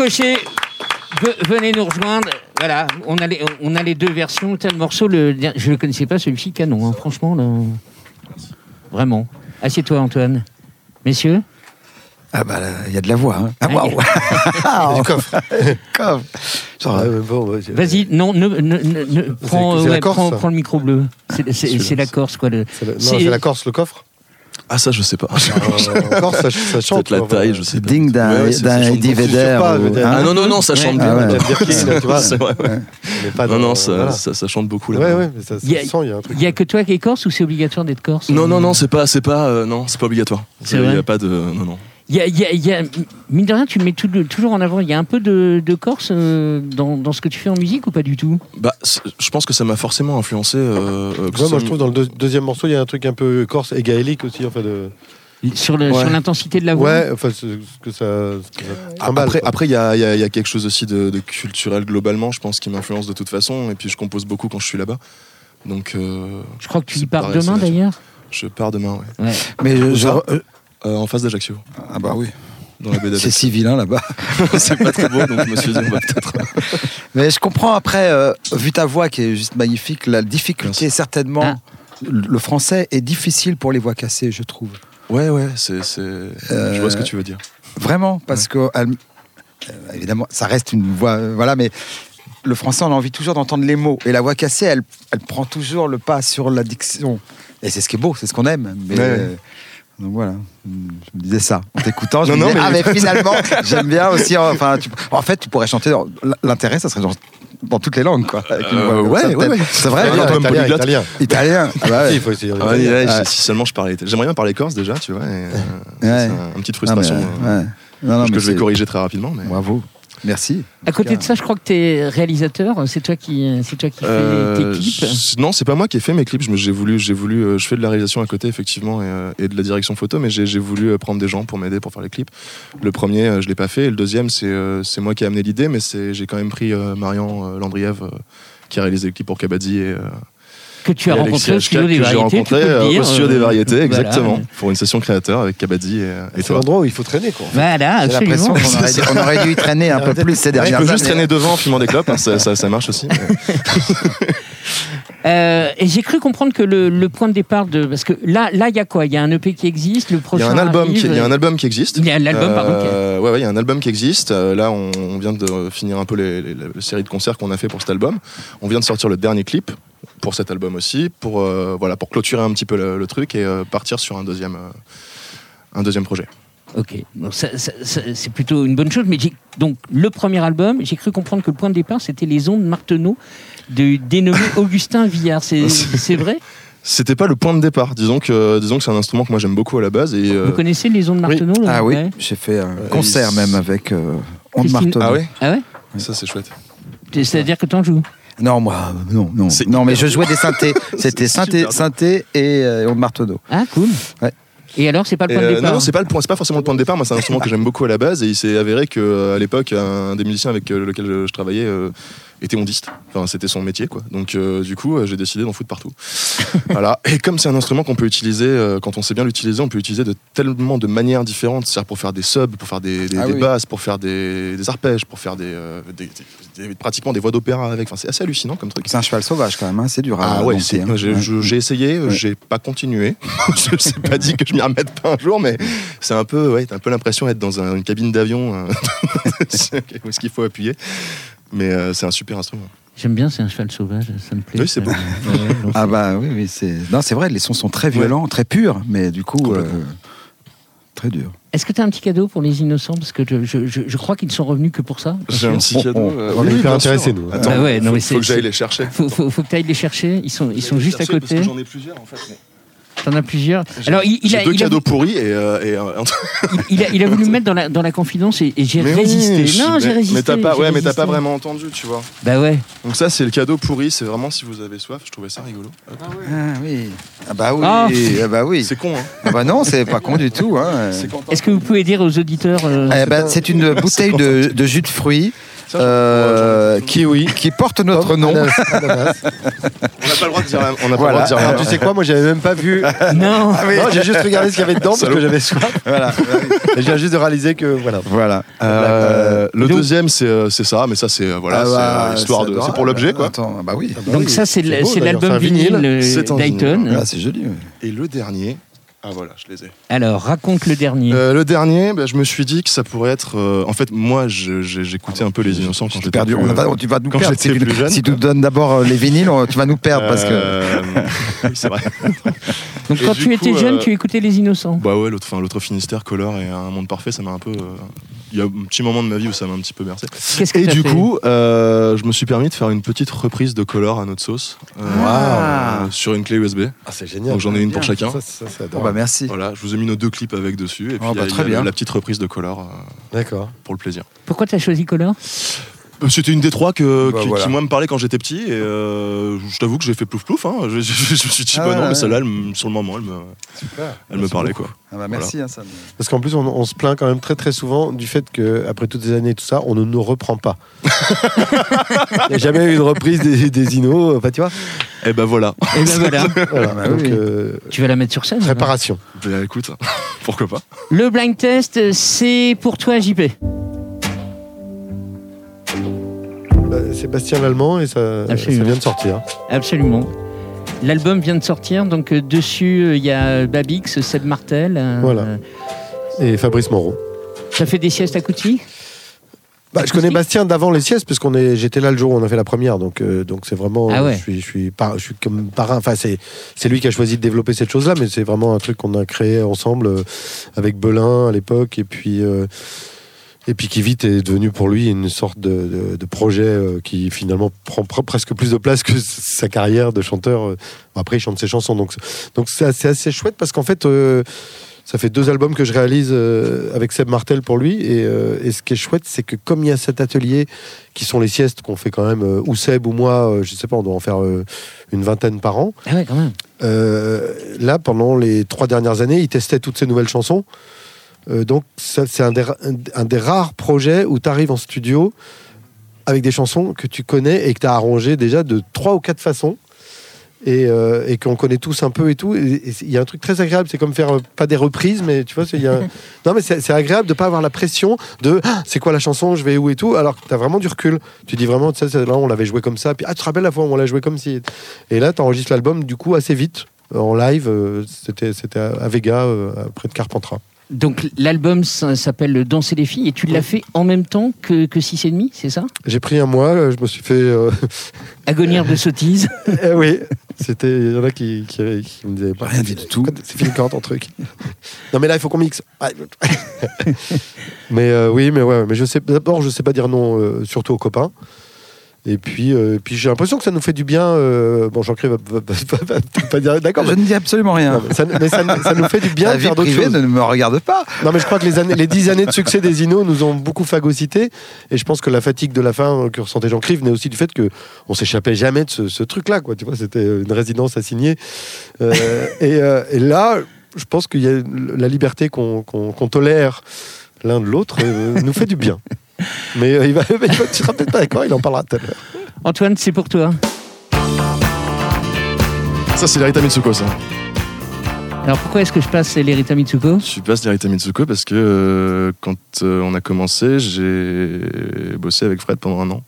Cochet. Ve- Venez nous rejoindre. Voilà, on a les, on a les deux versions. Tel morceau, le, je ne le connaissais pas, celui-ci, canon. hein. Franchement, là, vraiment. Assieds-toi, Antoine. Messieurs Ah bah, là, il y a de la voix. Hein. Ah, Ah, waouh Ah, Du coffre. bon, ouais, Vas-y, non, ne, ne- ne- ne- prends, c'est la ouais, Corse, prends- ça. prends le micro bleu. C'est- la Corse, quoi. le- C'est la, non, C'est- c'est la Corse, le coffre Ah, ça, je sais pas. Euh, En Corse, ça, ça chante. Peut-être la quoi, taille, je sais pas. digne d'un Eddie. Vedder. pas, ou- Vedder. Ah non, non, non, ça chante Ouais. bien. Ah Non, non, ça, voilà. ça, ça chante beaucoup là. Ouais, ouais, mais ça, ça Il y a- se sent, il y a un truc. Il y a que toi qui es corse ou c'est obligatoire d'être corse Non, non, non, c'est pas, c'est pas, euh, non, c'est pas obligatoire. Il y a pas de, non, non. Y a, il y a- il y a- mine de rien, tu le mets tout- toujours en avant. Il y a un peu de, de Corse euh, dans, dans ce que tu fais en musique ou pas du tout? Bah, je pense que ça m'a forcément influencé. euh, euh, Ouais, moi, je trouve dans le deux- deuxième morceau, il y a un truc un peu corse et gaélique aussi, en fait. De... Sur Ouais. l'intensité de la voix? Ouais, enfin, ce ce que ça. ce que ça Ah, trimballe, Après, après, il y a, il y a- il y a quelque chose aussi de, de culturel globalement, je pense, qui m'influence de toute façon. Et puis, je compose beaucoup quand je suis là-bas. Donc, euh, Je crois que tu y pars pareil, demain d'ailleurs? je pars demain, ouais. Ouais. Mais je, euh, Euh, en face d'Ajaccio, ah bah oui, dans la baie c'est si vilain là-bas. c'est pas très beau, donc je me suis dit, on va peut-être. Mais je comprends après, euh, vu ta voix qui est juste magnifique, la difficulté Merci. certainement. Ah. Le français est difficile pour les voix cassées, je trouve. Ouais, ouais, c'est, je vois ce que tu veux dire. Vraiment, parce que elle- euh, évidemment, ça reste une voix, euh, voilà, mais le français, on a envie toujours d'entendre les mots, et la voix cassée, elle, elle prend toujours le pas sur la diction. Et c'est ce qui est beau, c'est ce qu'on aime. Mais, Ouais. Euh, donc voilà, je me disais ça en t'écoutant. Je Non, me non, disais, mais- ah mais finalement, j'aime bien aussi. Enfin, tu- en fait, tu pourrais chanter. dans- L'intérêt, ça serait genre dans toutes les langues, quoi. avec une Euh, ouais, ouais, ouais. C'est vrai. Italien, un peu italien, italien. Italien. Ah bah ouais. Si, il faut essayer. Ah, ouais, ouais, Ouais. Si seulement je parlais. J'aimerais bien parler corse déjà, tu vois. et, euh, Ouais. C'est un- une petite mais, frustration ouais. euh, Non, non, que mais je vais corriger très rapidement. Mais... Bravo. Merci. À côté de ça, je crois que tu es réalisateur. C'est toi qui, c'est toi qui Euh, fais tes clips. je- non, c'est pas moi qui ai fait mes clips. J'ai voulu, j'ai voulu, euh, je fais de la réalisation à côté effectivement et, euh, et de la direction photo, mais j'ai voulu euh, prendre des gens pour m'aider pour faire les clips. Le premier, euh, je l'ai pas fait, et le deuxième, c'est euh, c'est moi qui ai amené l'idée, mais c'est j'ai quand même pris euh, Marian euh, Landriev euh, qui a réalisé le clip pour Kabaddi et, euh, Que tu as et rencontré au studio des que j'ai variétés. tu rencontré euh, dire, au studio des euh, variétés, voilà. exactement, pour une session créateur avec Kabaddi et, et C'est toi. l'endroit où il faut traîner, quoi. Voilà, J'ai l'impression absolument. qu'on aurait, dû- on aurait dû y traîner un peu plus ces Je dernières peux juste années. traîner devant en fumant des clopes, hein, ça, ça- ça marche aussi. Euh, et j'ai cru comprendre que le, le point de départ de parce que là là il y a quoi? Il y a un EP qui existe, le Il y prochain a un album, arrive, qui, il y a un album qui existe. Il y a un album, pardon, qui- Euh, ouais, ouais, il y a un album qui existe. Là, on, on vient de finir un peu les, les- la série de concerts qu'on a fait pour cet album. On vient de sortir le dernier clip pour cet album aussi, pour euh, voilà, pour clôturer un petit peu le, le truc et euh, partir sur un deuxième, euh, un deuxième projet. Ok, donc ça- ça- ça- c'est plutôt une bonne chose. Mais j'ai- donc le premier album, j'ai cru comprendre que le point de départ c'était les ondes Marteneau de dénommé Augustin Villard. C'est c'est vrai? C'était pas le point de départ. Disons que, disons que c'est un instrument que moi j'aime beaucoup à la base et. euh, Vous connaissez les ondes Marteneau là Ah oui, Ouais. j'ai fait un concert même avec euh, Onde Christine- Marteau. ah ouais, Ah ouais? Ça c'est chouette. C'est-à-dire que t'en joues? Non, moi, non, non. C'est Non, mais je jouais des synthés. C'était synthé, synthé et euh, Marteau. Ah cool. Ouais. Et alors c'est pas le point de euh, départ non, c'est pas le point, c'est pas forcément le point de départ. Moi, c'est un instrument que j'aime beaucoup à la base, et il s'est avéré que euh, à l'époque, un des musiciens avec euh, lequel je, je travaillais euh, était ondiste. Enfin, c'était son métier, quoi. Donc, euh, du coup, euh, j'ai décidé d'en foutre partout. voilà. Et comme c'est un instrument qu'on peut utiliser, euh, quand on sait bien l'utiliser, on peut l'utiliser de tellement de manières différentes. C'est-à-dire pour faire des subs, pour faire des, des- Ah des oui. basses, pour faire des, des arpèges, pour faire des, pratiquement des voix d'opéra avec. Enfin, c'est assez hallucinant comme truc. C'est un cheval sauvage quand même, hein, c'est dur à Ah ouais, hein. j'ai Ouais. je- j'ai essayé, Ouais. j'ai pas continué. je sais pas dit que je m'y remette pas un jour, mais c'est un peu, ouais, t'as un peu l'impression d'être dans un- une cabine d'avion où est-ce qu'il faut appuyer. Mais euh, c'est un super instrument. J'aime bien, c'est un cheval sauvage, ça me plaît. Oui, c'est. Ouais, ouais, donc Ah bah oui, oui, c'est. Non, c'est vrai, les sons sont très violents, très purs, mais du coup, euh, très durs. Est-ce que tu as un petit cadeau pour les innocents? Parce que je, je- je- je crois qu'ils ne sont revenus que pour ça. J'ai un petit cadeau. euh, On est oui, hyper bien sûr. intéressés, nous. Attends, Ah ouais, non, faut, mais faut que j'aille les chercher. Faut, faut, faut que tu ailles les chercher. Ils sont, ils sont juste à parce côté. que J'en ai plusieurs en fait. mais- T'en as plusieurs. Alors, il, il a, deux il, a, cadeaux pourris et, euh, et un- il, a, il a voulu me mettre dans la, dans la confidence et, et j'ai oui, résisté. non, j'ai mais- résisté. Mais t'as pas, ouais, mais t'as pas vraiment entendu, tu vois. Bah ouais. Donc ça, c'est le cadeau pourri. C'est vraiment si vous avez soif. Je trouvais ça rigolo. Hop. Ah oui. Ah bah oui. Ah. Ah bah oui. C'est con, hein. Ah bah non, c'est pas con du tout. Hein. Est-ce que vous pouvez dire aux auditeurs euh, Eh ben, c'est une bouteille de, de jus de fruits Ça, euh, qui, qui porte notre nom. Ananas, ananas. On n'a pas le droit de dire. la- On n'a pas Voilà. le droit de dire. Alors, la- tu sais quoi, moi j'avais même pas vu. Non. Non, j'ai juste regardé ce qu'il y avait dedans parce que j'avais soif. Voilà. Et je viens juste de réaliser que voilà. voilà. Euh, le Donc- deuxième, c'est euh, c'est ça, mais ça, c'est euh, voilà, Ah c'est bah, euh, histoire de. C'est pour l'objet, quoi. Attends, bah oui. Donc ça, c'est le- l'album vinyle, euh, d'Ayton. vinyle. Ah, c'est joli. Et le dernier. Ah voilà, je les ai. Alors, raconte le dernier. Euh, le dernier, bah, je me suis dit que ça pourrait être. euh, en fait, moi, j'écoutais un peu les innocents quand j'étais perdu. plus, On va- tu vas nous quand perdre. Si tu, plus jeune. si tu nous donnes d'abord euh, les vinyles, on- tu vas nous perdre parce que. euh, oui, c'est vrai. Donc et quand tu coup, étais jeune, euh, tu écoutais Les Innocents. Bah ouais, l'autre Finistère, Color et un monde parfait, ça m'a un peu. Il y a un petit moment de ma vie où ça m'a un petit peu bercé. Et du coup, euh, je me suis permis de faire une petite reprise de Color à notre sauce euh, Ah. euh, sur une clé USB. Ah, c'est génial. Donc j'en ai une pour chacun. Ça, ça, Bon, adorable. bah merci. Voilà, je vous ai mis nos deux clips avec dessus et puis Oh, il y a- bah, y très a bien. la petite reprise de Color euh, D'accord. pour le plaisir. Pourquoi t'as choisi Color? C'était une des trois que, Bah, qui, voilà. qui, moi me parlait quand j'étais petit et euh, je t'avoue que j'ai fait plouf plouf. Hein. Je, je- je me suis dit Ah bah non ouais, mais celle-là elle me- sur le moment elle me, Super. elle me parlait quoi. Ah bah merci. hein, ça me- Parce qu'en plus, on, on se plaint quand même très très souvent du fait que après toutes ces années et tout ça, on ne nous reprend pas. Il n'y a jamais eu une reprise des, des Inos, enfin tu vois. Et ben voilà. Et ben voilà. Voilà. bah Donc, oui. euh, tu vas la mettre sur scène. alors. réparation. Bah, écoute, pourquoi pas. Le blind test, c'est pour toi, JP. Sébastien Lallemand et ça, ça vient de sortir. Absolument. L'album vient de sortir, donc euh, dessus euh, il y a Babix, Seb Martel. euh, Voilà. Et Fabrice Moreau. T'as fait des siestes à Couty Bah, je connais Bastien d'avant les siestes parce qu'on est, j'étais là le jour où on a fait la première, donc euh, donc c'est vraiment, Ah ouais. je suis je suis par- je suis comme parrain. Enfin c'est c'est lui qui a choisi de développer cette chose-là, mais c'est vraiment un truc qu'on a créé ensemble euh, avec Belin à l'époque et puis euh, et puis qui vite est devenu pour lui une sorte de, de- de projet euh, qui finalement prend pr- presque plus de place que sa carrière de chanteur. euh. Après il chante ses chansons, donc donc c'est assez, assez chouette parce qu'en fait. euh, Ça fait deux albums que je réalise avec Seb Martel pour lui. Et, euh, et ce qui est chouette, c'est que comme il y a cet atelier qui sont les siestes qu'on fait quand même, euh, ou Seb ou moi, euh, je sais pas, on doit en faire une vingtaine par an. Ah ouais, quand même. Là, pendant les trois dernières années, il testait toutes ces nouvelles chansons. Euh, donc, c'est un des, ra- un des rares projets où tu arrives en studio avec des chansons que tu connais et que tu as arrangées déjà de trois ou quatre façons. Et, euh, et qu'on connaît tous un peu et tout. Il y a un truc très agréable, c'est comme faire euh, pas des reprises, mais tu vois, y a... non mais c'est agréable de pas avoir la pression de Ah, c'est quoi la chanson, je vais où et tout, alors que tu as vraiment du recul. Tu dis vraiment, tu sais, là on l'avait joué comme ça, puis ah tu te rappelles la fois où on l'a joué comme si. Et là tu enregistres l'album du coup assez vite en live. euh, C'était à Vega, euh, près de Carpentras. Donc l'album s'appelle Danser les filles et tu l'as fait en même temps que, que 6 et demi, c'est ça? J'ai pris un mois, je me suis fait. euh, Agonir de sottise. eh oui, c'était. Il y en a qui, qui, qui me disaient. Rien dit du tout. C'est fini quand ton truc? Non, mais là, il faut qu'on mixe. Mais euh, oui, mais ouais, mais je sais. D'abord, je sais pas dire non, euh, surtout aux copains. Et puis, euh, puis j'ai l'impression que ça nous fait du bien. euh, bon, Jean-Claude va, va- va- va- va peut-être pas dire d'accord. Je Mais, ne dis absolument rien. non, mais ça, mais ça- ça nous fait du bien La de vie faire d'autres privée choses. ne me regarde pas. Non, mais je crois que les, années, les dix années de succès des Inos nous ont beaucoup phagocyté. Et je pense que la fatigue de la fin euh, que ressentait Jean-Claude venait aussi du fait que on s'échappait jamais de ce, ce truc-là. Quoi. Tu vois, c'était une résidence assignée. Euh, et, euh, et là, je pense qu'il y a la liberté qu'on qu'on- qu'on tolère l'un de l'autre euh, nous fait du bien. Mais euh, il va, il va- tu seras peut-être pas d'accord, il en parlera tout à l'heure. Antoine, c'est pour toi. Ça, c'est l'Erita Mitsuko, ça. Alors pourquoi est-ce que je passe l'Erita Mitsuko Je passe l'Erita Mitsuko parce que euh, quand euh, on a commencé, j'ai bossé avec Fred pendant un an.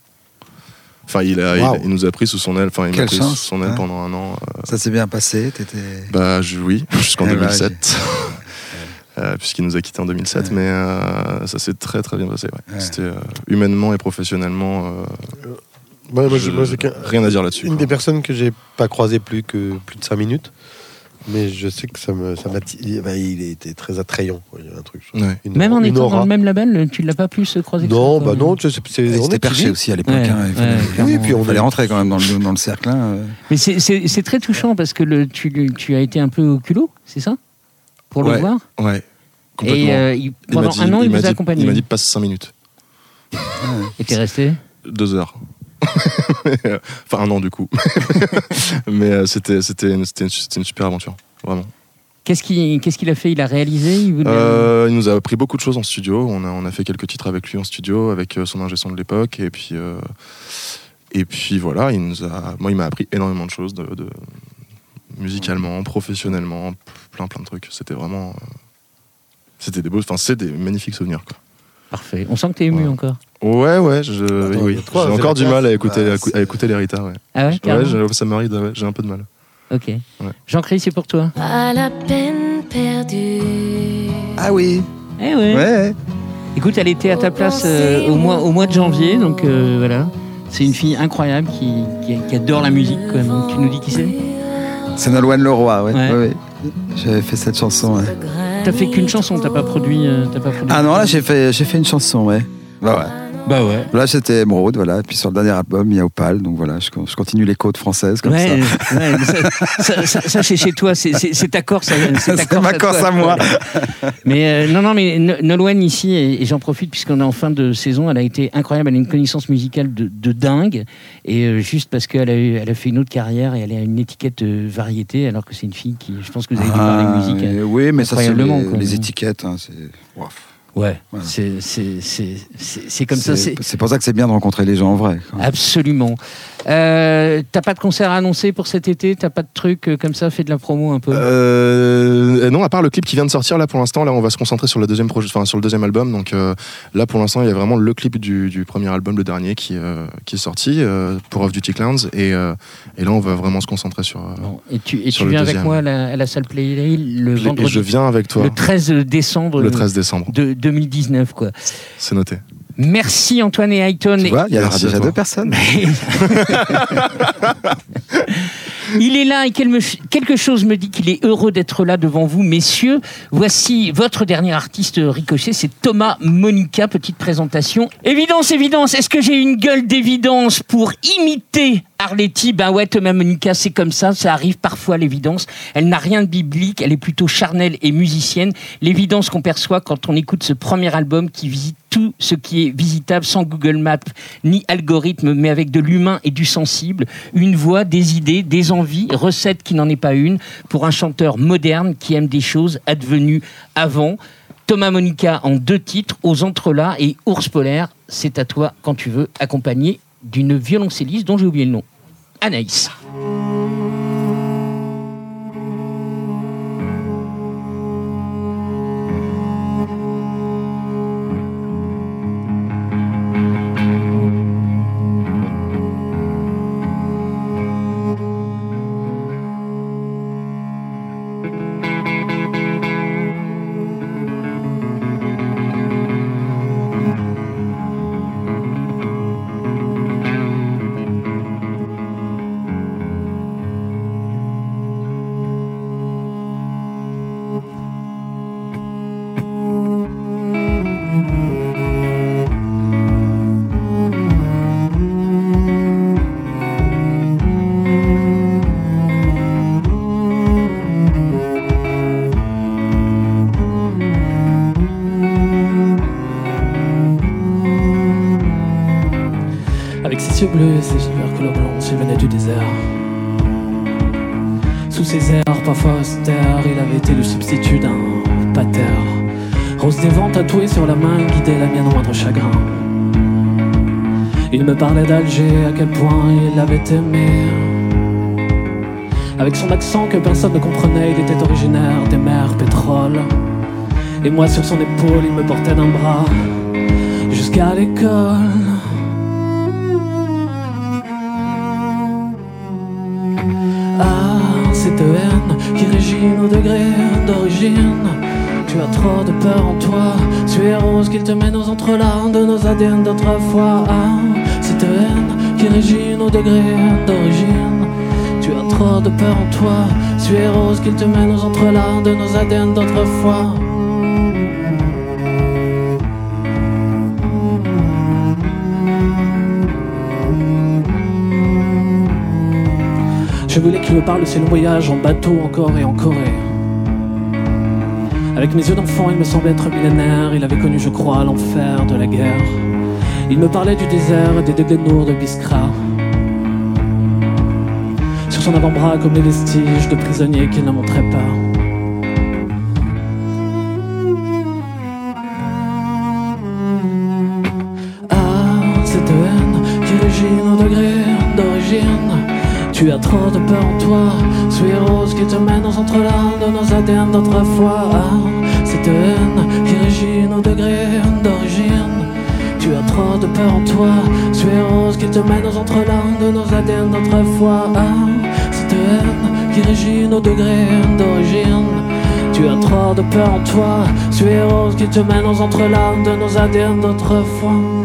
Enfin, il, a, il- Wow. il, nous a pris sous son aile, enfin, il m'a pris sous son aile hein. pendant un an. euh, Ça s'est bien passé. T'étais. bah, je- oui, jusqu'en Eh bah, 2007. Euh, Puisqu'il nous a quittés en 2007, Ouais. mais euh, ça s'est très très bien passé. ouais. Ouais. C'était euh, humainement et professionnellement. euh, Moi, moi, je- moi, rien à dire là-dessus. Une quoi. des personnes que j'ai pas croisé plus que plus de 5 minutes. Mais je sais que ça me, ça m'a, il, bah, il était très attrayant. quoi. Il y a un truc. Ouais. Une- Même en une étant aura. dans le même label, tu l'as pas plus croisé que Non, ça, bah non, tu sais, c'est, Il on était est perché aussi à l'époque. Ouais, hein, oui, puis on est- rentrer quand même dans le, dans le cercle. hein. Mais c'est- très touchant parce que le, tu, tu as été un peu au culot, c'est ça? Pour le Ouais. voir? Ouais. Et euh, il- Il m'a pendant dit- un an, il, m'a vous a dit- accompagné. Il m'a dit passe 5 minutes. Et t'es resté Deux heures. enfin, un an du coup. Mais euh, c'était, c'était, une, c'était, une, super aventure, vraiment. Qu'est-ce qu'il qu'est-ce qu'il a fait? Il a réalisé? Il Euh, il nous a appris beaucoup de choses en studio. On a, on a fait quelques titres avec lui en studio, avec son ingé son de l'époque. Et puis, euh, et puis voilà, il nous a, moi, il m'a appris énormément de choses, de, de- musicalement, professionnellement, plein plein de trucs. C'était vraiment. C'était des beaux, enfin, c'est des magnifiques souvenirs. Quoi. Parfait. On sent que t'es ému Ouais. encore. Ouais, ouais, je, Attends, oui, j'ai encore du mal à écouter, Bah, à, cou- à écouter l'Erita, ouais. Ah ouais, Ouais, ça m'arrive, ouais, j'ai un peu de mal. Ok. Jean-Christ, c'est pour toi. Pas la peine perdue. Ah oui. Eh ouais. Ouais. Écoute, elle était à ta place euh, au, mois, au mois de janvier, donc euh, voilà. C'est une fille incroyable qui, qui, qui adore la musique. Quoi. Donc, tu nous dis qui c'est C'est Nolwenn Leroy. Ouais. Ouais. ouais, ouais. J'avais fait cette chanson. T'as fait qu'une chanson, t'as pas produit. euh, t'as pas produit Ah non, là j'ai fait, j'ai fait une chanson, ouais. Bah ouais. Bah ouais. Là c'était Emeraude, voilà. Et puis sur le dernier album, il y a Opal, donc voilà, je, je continue les côtes françaises comme Ouais, ça. ouais, ça, ça- ça- ça, c'est chez toi, c'est- ta Corse. à- C'est ma Corse à moi. Mais euh, non, non, mais No- Nolwenn ici, et, et j'en profite puisqu'on est en fin de saison, elle a été incroyable, elle a une connaissance musicale de, de dingue, et euh, juste parce qu'elle a, eu- elle a fait une autre carrière et elle a une étiquette euh, variété, alors que c'est une fille qui, je pense que vous avez dû parler Ah, musique. hein. oui, mais ça c'est les, les étiquettes. hein, c'est. Ouais, Voilà. c'est c'est- c'est- c'est- c'est comme ça. C'est pour ça que c'est bien de rencontrer les gens en vrai. quoi. Absolument. Euh, T'as pas de concert à annoncer pour cet été? T'as pas de truc euh, comme ça? Fais de la promo un peu. Euh, non, à part le clip qui vient de sortir là pour l'instant, là on va se concentrer sur le deuxième projet, enfin sur le deuxième album. Donc euh, là pour l'instant il y a vraiment le clip du, du premier album, le dernier qui, euh, qui est sorti euh, pour Off Duty Clowns et, euh, et là on va vraiment se concentrer sur. euh, Bon, et tu, et sur tu le viens avec moi à la, à la salle Play le et vendredi, je viens avec toi le 13 décembre le 13 décembre. de 2019. Quoi. C'est noté. Merci Antoine et Ayton. Tu vois, il y aura déjà deux personnes. Il est là et quelque chose me dit qu'il est heureux d'être là devant vous, messieurs. Voici votre dernier artiste ricochet, c'est Thomas Monica. Petite présentation. Évidence, évidence. Est-ce que j'ai une gueule d'évidence pour imiter Arletty? Ben ouais, Thomas Monica, c'est comme ça. Ça arrive parfois l'évidence. Elle n'a rien de biblique. Elle est plutôt charnelle et musicienne. L'évidence qu'on perçoit quand on écoute ce premier album qui visite tout ce qui est visitable sans Google Maps ni algorithme, mais avec de l'humain et du sensible, une voix, des idées, des envies, recette qui n'en est pas une, pour un chanteur moderne qui aime des choses advenues avant. Thomas Monica en deux titres, aux entrelacs et Ours polaire, c'est à toi quand tu veux, accompagné d'une violoncelliste dont j'ai oublié le nom. Anaïs. Sur la main guidait la mienne au moindre chagrin. Il me parlait d'Alger, à quel point il l'avait aimé. Avec son accent que personne ne comprenait, il était originaire des mers pétrole. Et moi sur son épaule, il me portait d'un bras jusqu'à l'école. Ah, cette haine qui régit nos degrés d'origine. Tu as trop de peur en toi. Tu es rose qu'il te mène aux entrelacs de nos ADN d'autrefois. Ah, cette haine qui régit nos degrés d'origine. Tu as trop de peur en toi. Tu es rose qu'il te mène aux entrelacs de nos ADN d'autrefois. Je voulais qu'il me parle de ses voyages en bateau encore et en Corée. Avec mes yeux d'enfant, il me semblait être millénaire. Il avait connu, je crois, l'enfer de la guerre. Il me parlait du désert et des degrés lourds de Biskra. Sur son avant-bras, comme les vestiges de prisonniers qu'il ne montrait pas. Ah, cette haine qui régit nos degrés d'origine? Tu as trop de peur en toi. Tu es rose qui te mène aux entrelacs de nos ADN d'autrefois. Cette haine qui régit nos degrés d'origine. Tu as trop de peur en toi. Tu es rose qui te mène aux entrelacs de nos ADN d'autrefois. Cette haine qui régit nos degrés d'origine. Tu as trop de peur en toi. Tu es rose qui te mène aux entrelacs de nos ADN d'autrefois.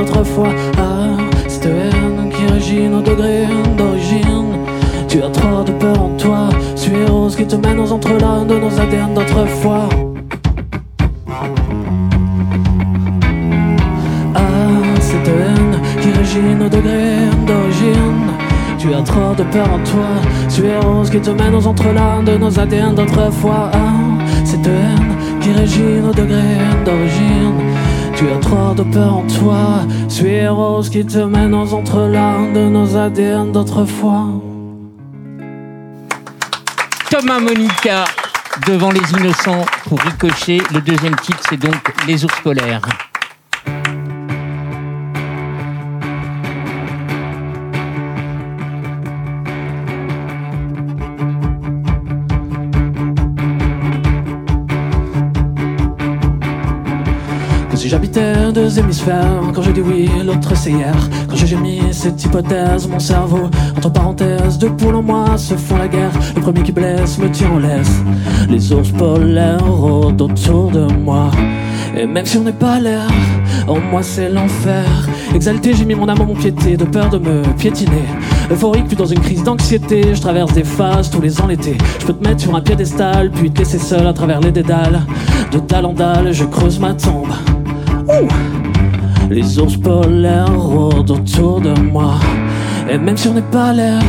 D'autrefois. Ah, cette haine qui régit nos degrés d'origine. Tu as trop de peur en toi. Tu es rose qui te mène aux entrelacs de nos ADN d'autrefois. Ah, cette haine qui régit nos degrés d'origine. Tu as trop de peur en toi. Tu es rose qui te mène aux entrelacs de nos ADN d'autrefois. Ah, cette haine qui régit nos degrés d'origine. Tu as trop de peur en toi. Tu es rose qui te mène aux entrelacs de nos ADN d'autrefois. Thomas Monica devant les innocents pour ricocher. Le deuxième titre, c'est donc Les ours polaires. J'habitais deux hémisphères. Quand j'ai dit oui, l'autre c'est hier. Quand j'ai gémi cette hypothèse Mon cerveau, entre parenthèses Deux poules en moi se font la guerre. Le premier qui blesse me tire en laisse. Les ours polaires rôdent autour de moi. Et même si on n'est pas l'air En moi c'est l'enfer. Exalté j'ai mis mon mon piété De peur de me piétiner. Euphorique puis dans une crise d'anxiété Je traverse des phases tous les ans l'été. Je peux te mettre sur un piédestal Puis te laisser seul à travers les dédales. De dalle en dalle je creuse ma tombe. Les ours polaires rôdent autour de moi. Et même si on n'est pas l'air,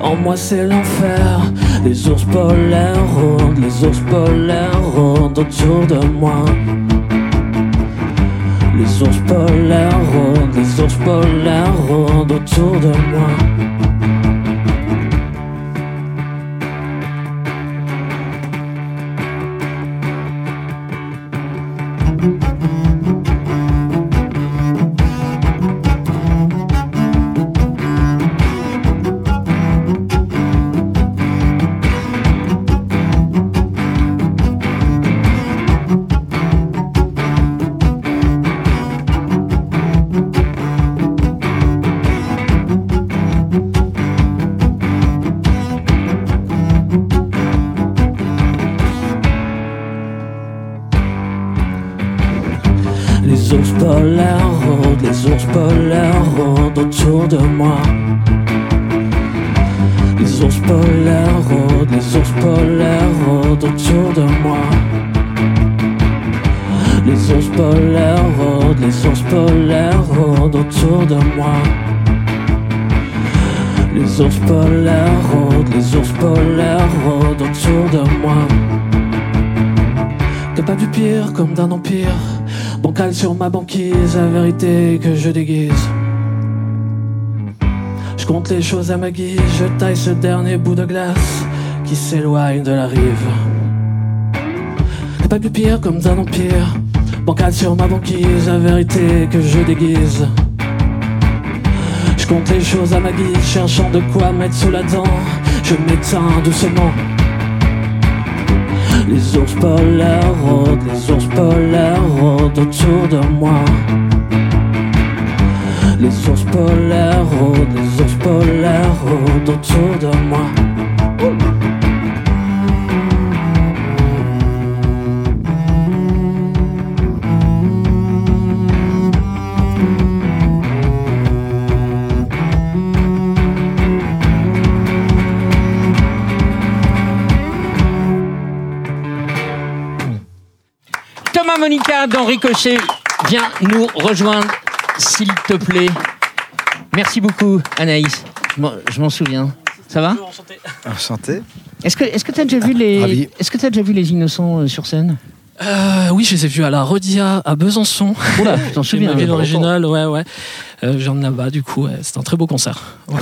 en moi c'est l'enfer. Les ours polaires rôdent, les ours polaires rôdent autour de moi. Les ours polaires rôdent, les ours polaires rôdent autour de moi. Comme d'un empire. Bancal sur ma banquise, la vérité que je déguise. Je compte les choses à ma guise, je taille ce dernier bout de glace Qui s'éloigne de la rive. Pas vu pire comme d'un empire. Bancal sur ma banquise, la vérité que je déguise. Je compte les choses à ma guise, cherchant de quoi mettre sous la dent. Je m'éteins doucement les ours polaires rôdent, les ours polaires rôdent autour de moi. Les ours polaires rôdent, les ours polaires rôdent autour de moi. Monica dans Ricochet, viens nous rejoindre, s'il te plaît. Merci beaucoup, Anaïs. Je m'en- Je m'en souviens. Ça va Enchanté. Est-ce que est-ce que t'as déjà vu les est-ce que t'as déjà vu les innocents euh, sur scène? Euh, oui, je les ai vus à la Rodia à Besançon. Oula, tu t'en C'est souviens ville originale, ouais, ouais. Euh, je viens de là-bas, du coup, ouais, c'était un très beau concert. Ouais.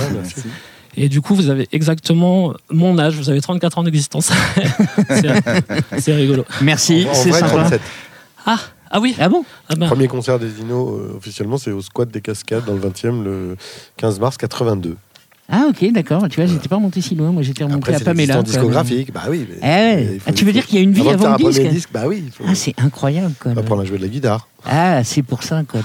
Et du coup, vous avez exactement mon âge, vous avez 34 ans d'existence. c'est c'est rigolo. Merci, c'est sympa. 37. Ah, ah oui, Ah bon ah ben, Premier concert des Inos euh, officiellement, c'est au Squat des Cascades dans le 20e le 15 mars 82. Ah ok, d'accord. Tu vois, j'étais pas remonté si loin. Moi, j'étais remonté Après, à Pamela. discographique, bah oui. mais- Ah ouais. Ah, tu veux dire qu'il y a une vie avant faire le un disque Bah oui, faut Ah, c'est incroyable quoi. apprendre à jouer de la guitare. Ah, c'est pour ça quoi.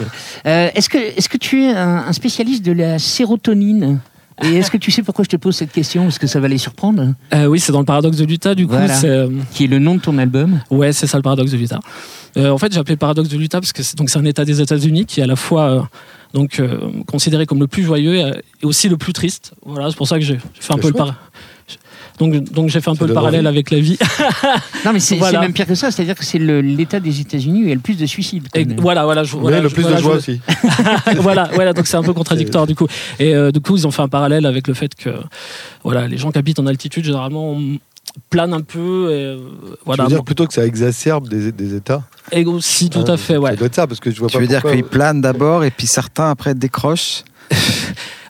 Euh, est-ce que est-ce que tu es un, un spécialiste de la sérotonine? Et est-ce que tu sais pourquoi je te pose cette question? Parce que ça va les surprendre? Euh, oui, c'est dans le paradoxe de l'Utah, du coup. Voilà. euh, Qui est le nom de ton album Ouais, c'est ça le paradoxe de l'Utah. Euh, en fait, j'ai appelé paradoxe de l'Utah parce que c'est, donc c'est un État des États-Unis qui est à la fois euh, donc euh, considéré comme le plus joyeux et, aussi le plus triste. Voilà, c'est pour ça que j'ai, fait un peu le chouette. Donc, donc j'ai fait un Ça peu le parallèle envie. avec la vie. Non, mais c'est Voilà. même pire que ça. C'est-à-dire que c'est le- l'État des États-Unis où il y a le plus de suicides. Et voilà, voilà. Je, Mais voilà, le je- plus voilà, de je- joie aussi. voilà, voilà, donc c'est un peu contradictoire du coup. Et euh, du coup, ils ont fait un parallèle avec le fait que voilà, les gens qui habitent en altitude généralement planent un peu. Et, euh, Tu veux dire plutôt que ça exacerbe des, des états? Et aussi, tout Ah, à fait, ouais. Ça doit être ça, parce que je vois Tu pas veux dire qu'ils planent d'abord et puis certains après décrochent?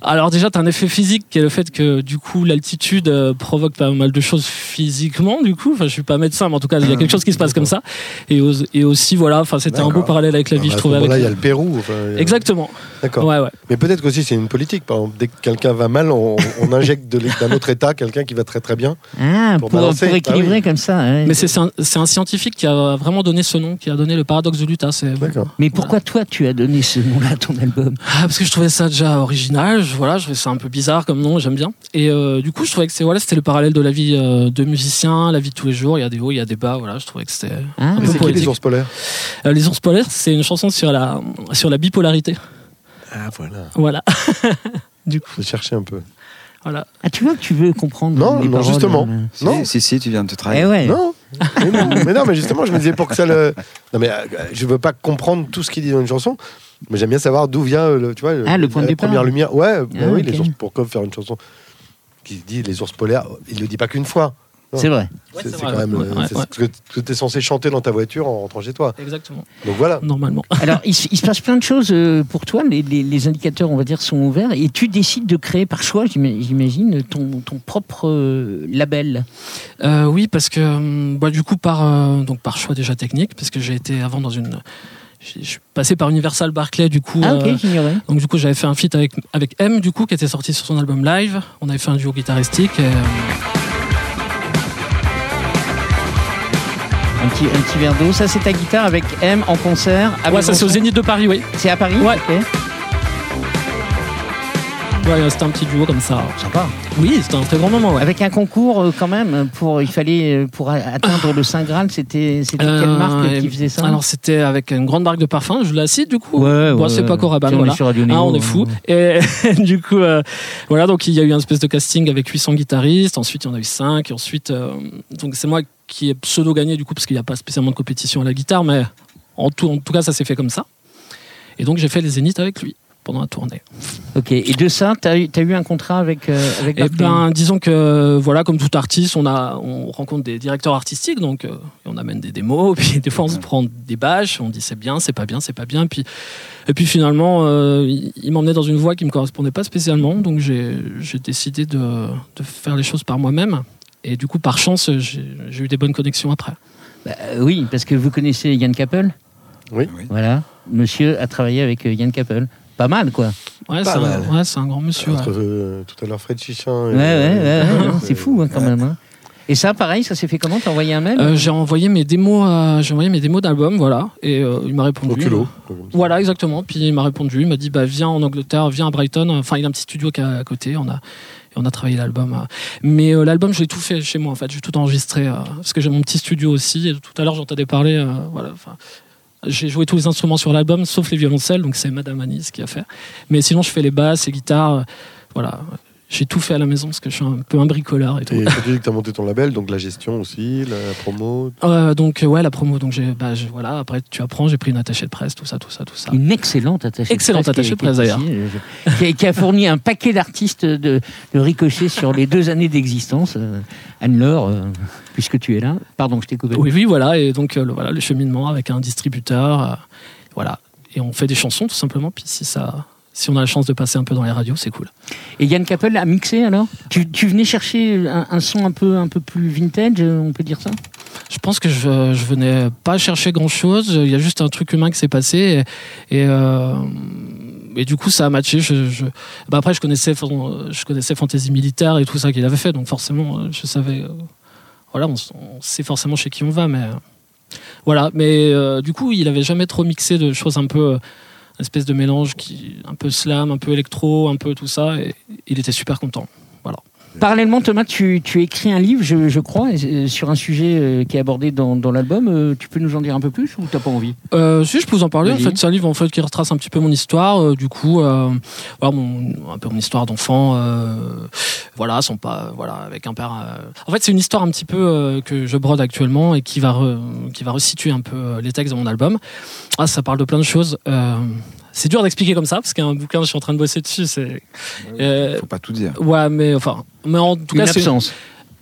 Alors déjà, tu as un effet physique qui est le fait que du coup, l'altitude euh, provoque pas mal de choses physiquement. Du coup, enfin, je suis pas médecin, mais en tout cas, il y a Ah, quelque chose qui se passe comme ça. Et, aux- et aussi, voilà, enfin, c'était un beau parallèle avec la vie, bah, je ce trouvais. Avec... moment-là, il y a le Pérou. enfin, a- Exactement. D'accord. Ouais, ouais. Mais peut-être qu'aussi c'est une politique. Par exemple, dès que quelqu'un va mal, on, on injecte d'un autre état quelqu'un qui va très très bien. Ah, Pour pour, balancer. pour équilibrer Ah oui. comme ça. ouais. Mais c'est c'est un, un scientifique qui a vraiment donné ce nom, qui a donné le paradoxe de D'accord. Mais pourquoi toi tu as donné ce nom-là à ton album? Ah, parce que je trouvais ça déjà original, je, voilà, ça un peu bizarre comme nom, j'aime bien. Et euh, du coup, je trouvais que c'est voilà, c'était le parallèle de la vie euh, de musicien, la vie de tous les jours. Il y a des hauts, il y a des bas. Voilà, je trouvais que c'était Ah, c'est qui les ours polaires Euh, les ours polaires, c'est une chanson sur la sur la bipolarité. Ah voilà. Voilà. du coup, Je cherchais un peu. voilà. Ah, tu vois que tu veux comprendre Non, les non, paroles, justement. euh, Si, Non. si, si, tu viens de te Eh trahir. ouais. Non. mais non, mais non, mais justement, je me disais pour que ça le. Non, mais euh, je veux pas comprendre tout ce qu'il dit dans une chanson, mais j'aime bien savoir d'où vient le, tu vois, Ah, le point de la départ. première lumière. Ouais, bah Ah, oui, ok. les ours. Pourquoi faire une chanson qui dit les ours polaires Il le dit pas qu'une fois. C'est vrai. C'est quand même ouais, euh, ouais, ce que tu es censé chanter dans ta voiture en rentrant chez toi. Exactement. Donc voilà. Normalement. Alors, il, se- il se passe plein de choses euh, pour toi. Les, les- les indicateurs, on va dire, sont ouverts. Et tu décides de créer par choix, j'ima- j'imagine, ton, ton propre euh, label. Euh, oui, parce que hum, bah, du coup par euh, donc par choix déjà technique, parce que j'ai été avant dans une je suis passé par Universal Barclay du coup. Ah, ok, euh, j'ignorais. Donc du coup j'avais fait un feat avec, avec M du coup qui était sorti sur son album live. On avait fait un duo guitaristique. Et, euh, Un petit, un petit verre d'eau. Ça, c'est ta guitare avec M en concert. à ouais, ça c'est au. Zénith de Paris, oui. C'est à Paris Ouais. Ouais, c'était un petit duo comme ça. Sympa. Oui, c'était un très grand moment. Ouais. Avec un concours euh, quand même, pour, il fallait, euh, pour a- atteindre le Saint Graal, c'était c'était quelle Euh, marque qui faisait ça? Alors c'était avec une grande marque de parfum. Je la cite du coup. Ouais, Bon, ouais, c'est pas ouais. Coraban, Si on est voilà. sur Radio Ah, on est hein. fou. Et du coup, euh, voilà, donc il y a eu un espèce de casting avec 800 guitaristes. Ensuite, il y en a eu 5. Et ensuite, euh, donc c'est moi qui ai pseudo gagné du coup, parce qu'il n'y a pas spécialement de compétition à la guitare, mais en tout, en tout cas, ça s'est fait comme ça. Et donc j'ai fait les zéniths avec lui pendant la tournée. Ok. Et de ça, tu as, eu- t'as eu un contrat avec, euh, avec Et Barclay ben, disons que voilà, comme tout artiste, on a, on rencontre des directeurs artistiques, donc euh, on amène des démos, puis des fois on se prend des bâches, on dit c'est bien, c'est pas bien, c'est pas bien, puis et puis finalement, euh, il, m'emmenait dans une voie qui me correspondait pas spécialement, donc j'ai j'ai décidé de, de faire les choses par moi-même. Et du coup, par chance, j'ai eu des bonnes connexions après. Bah, euh, oui, parce que vous connaissez Yann Kappel? Oui. Voilà. Monsieur a travaillé avec euh, Yann Kappel. Pas mal, quoi. Ouais, c'est un, ouais, grand monsieur. ouais. Euh, tout à l'heure Fred Chichin. Ouais, et- ouais, ouais, ouais, non, c'est euh, fou hein, quand même. hein. Et ça, pareil, ça s'est fait comment? T'as envoyé un mail? Euh, j'ai envoyé mes démos, à- j'ai envoyé mes démos d'album, voilà, et euh, il m'a répondu. Au culot. Voilà, exactement. Puis il m'a répondu, il m'a dit bah viens en Angleterre, viens à Brighton. Enfin, il a un petit studio qui est à côté. On a et on a travaillé l'album. euh. Mais euh, l'album, je l'ai tout fait chez moi en fait. J'ai tout enregistré euh, parce que j'ai mon petit studio aussi. Et tout à l'heure, j'entendais parler. euh, voilà. J'ai joué tous les instruments sur l'album, sauf les violoncelles. Donc c'est Madame Anis qui a fait. Mais sinon, je fais les basses, les guitares. euh, voilà. J'ai tout fait à la maison parce que je suis un peu un bricoleur et tout. Et tu dis que tu as monté ton label, donc la gestion aussi, la promo. Euh, donc ouais, la promo. Donc j'ai, bah, je- voilà. Après, tu apprends. J'ai pris une attachée de presse, tout ça, tout ça, tout ça. Une excellente attachée Excellente de presse. attachée qui est- de presse, ici, euh, qui, a, qui a fourni un paquet d'artistes de, de ricochet sur les deux années d'existence. Euh, Anne-Laure, euh, puisque tu es là. Pardon, je t'ai coupé. Oui, oui, voilà. Et donc, euh, le, voilà, le cheminement avec un distributeur. euh, voilà. Et on fait des chansons, tout simplement. Puis si, ça, si on a la chance de passer un peu dans les radios, c'est cool. Et Yann Kappel a mixé alors? Tu, tu venais chercher un, un son un peu, un peu plus vintage, euh, on peut dire ça? Je pense que je, je venais pas chercher grand chose. Il y a juste un truc humain qui s'est passé. Et, et, euh, et du coup, ça a matché. Je, je- bah après, je connaissais, je connaissais Fantasy Militaire et tout ça qu'il avait fait. Donc, forcément, je savais. euh, voilà, on, sait forcément chez qui on va. Mais euh, voilà. Mais du coup, il avait jamais trop mixé de choses un peu. Espèce de mélange qui un peu slam, un peu électro, un peu tout ça. Et il était super content. Parallèlement, Thomas, tu, tu écris un livre, je, je crois, euh, sur un sujet euh, qui est abordé dans, dans l'album. Euh, tu peux nous en dire un peu plus ou t'as pas envie? Euh, si je peux vous en parler, en fait, c'est un livre en fait qui retrace un petit peu mon histoire. du coup, euh, voilà, mon, un peu mon histoire d'enfant. euh, voilà, sont pas, voilà, avec un père. En fait, c'est une histoire un petit peu que je brode actuellement et qui va re- qui va resituer un peu les textes de mon album. Ah, ça parle de plein de choses. Euh, c'est dur d'expliquer comme ça parce qu'il y a un bouquin, je suis en train de bosser dessus. C'est euh, Faut pas tout dire. ouais, mais enfin, mais en tout Une cas, absence.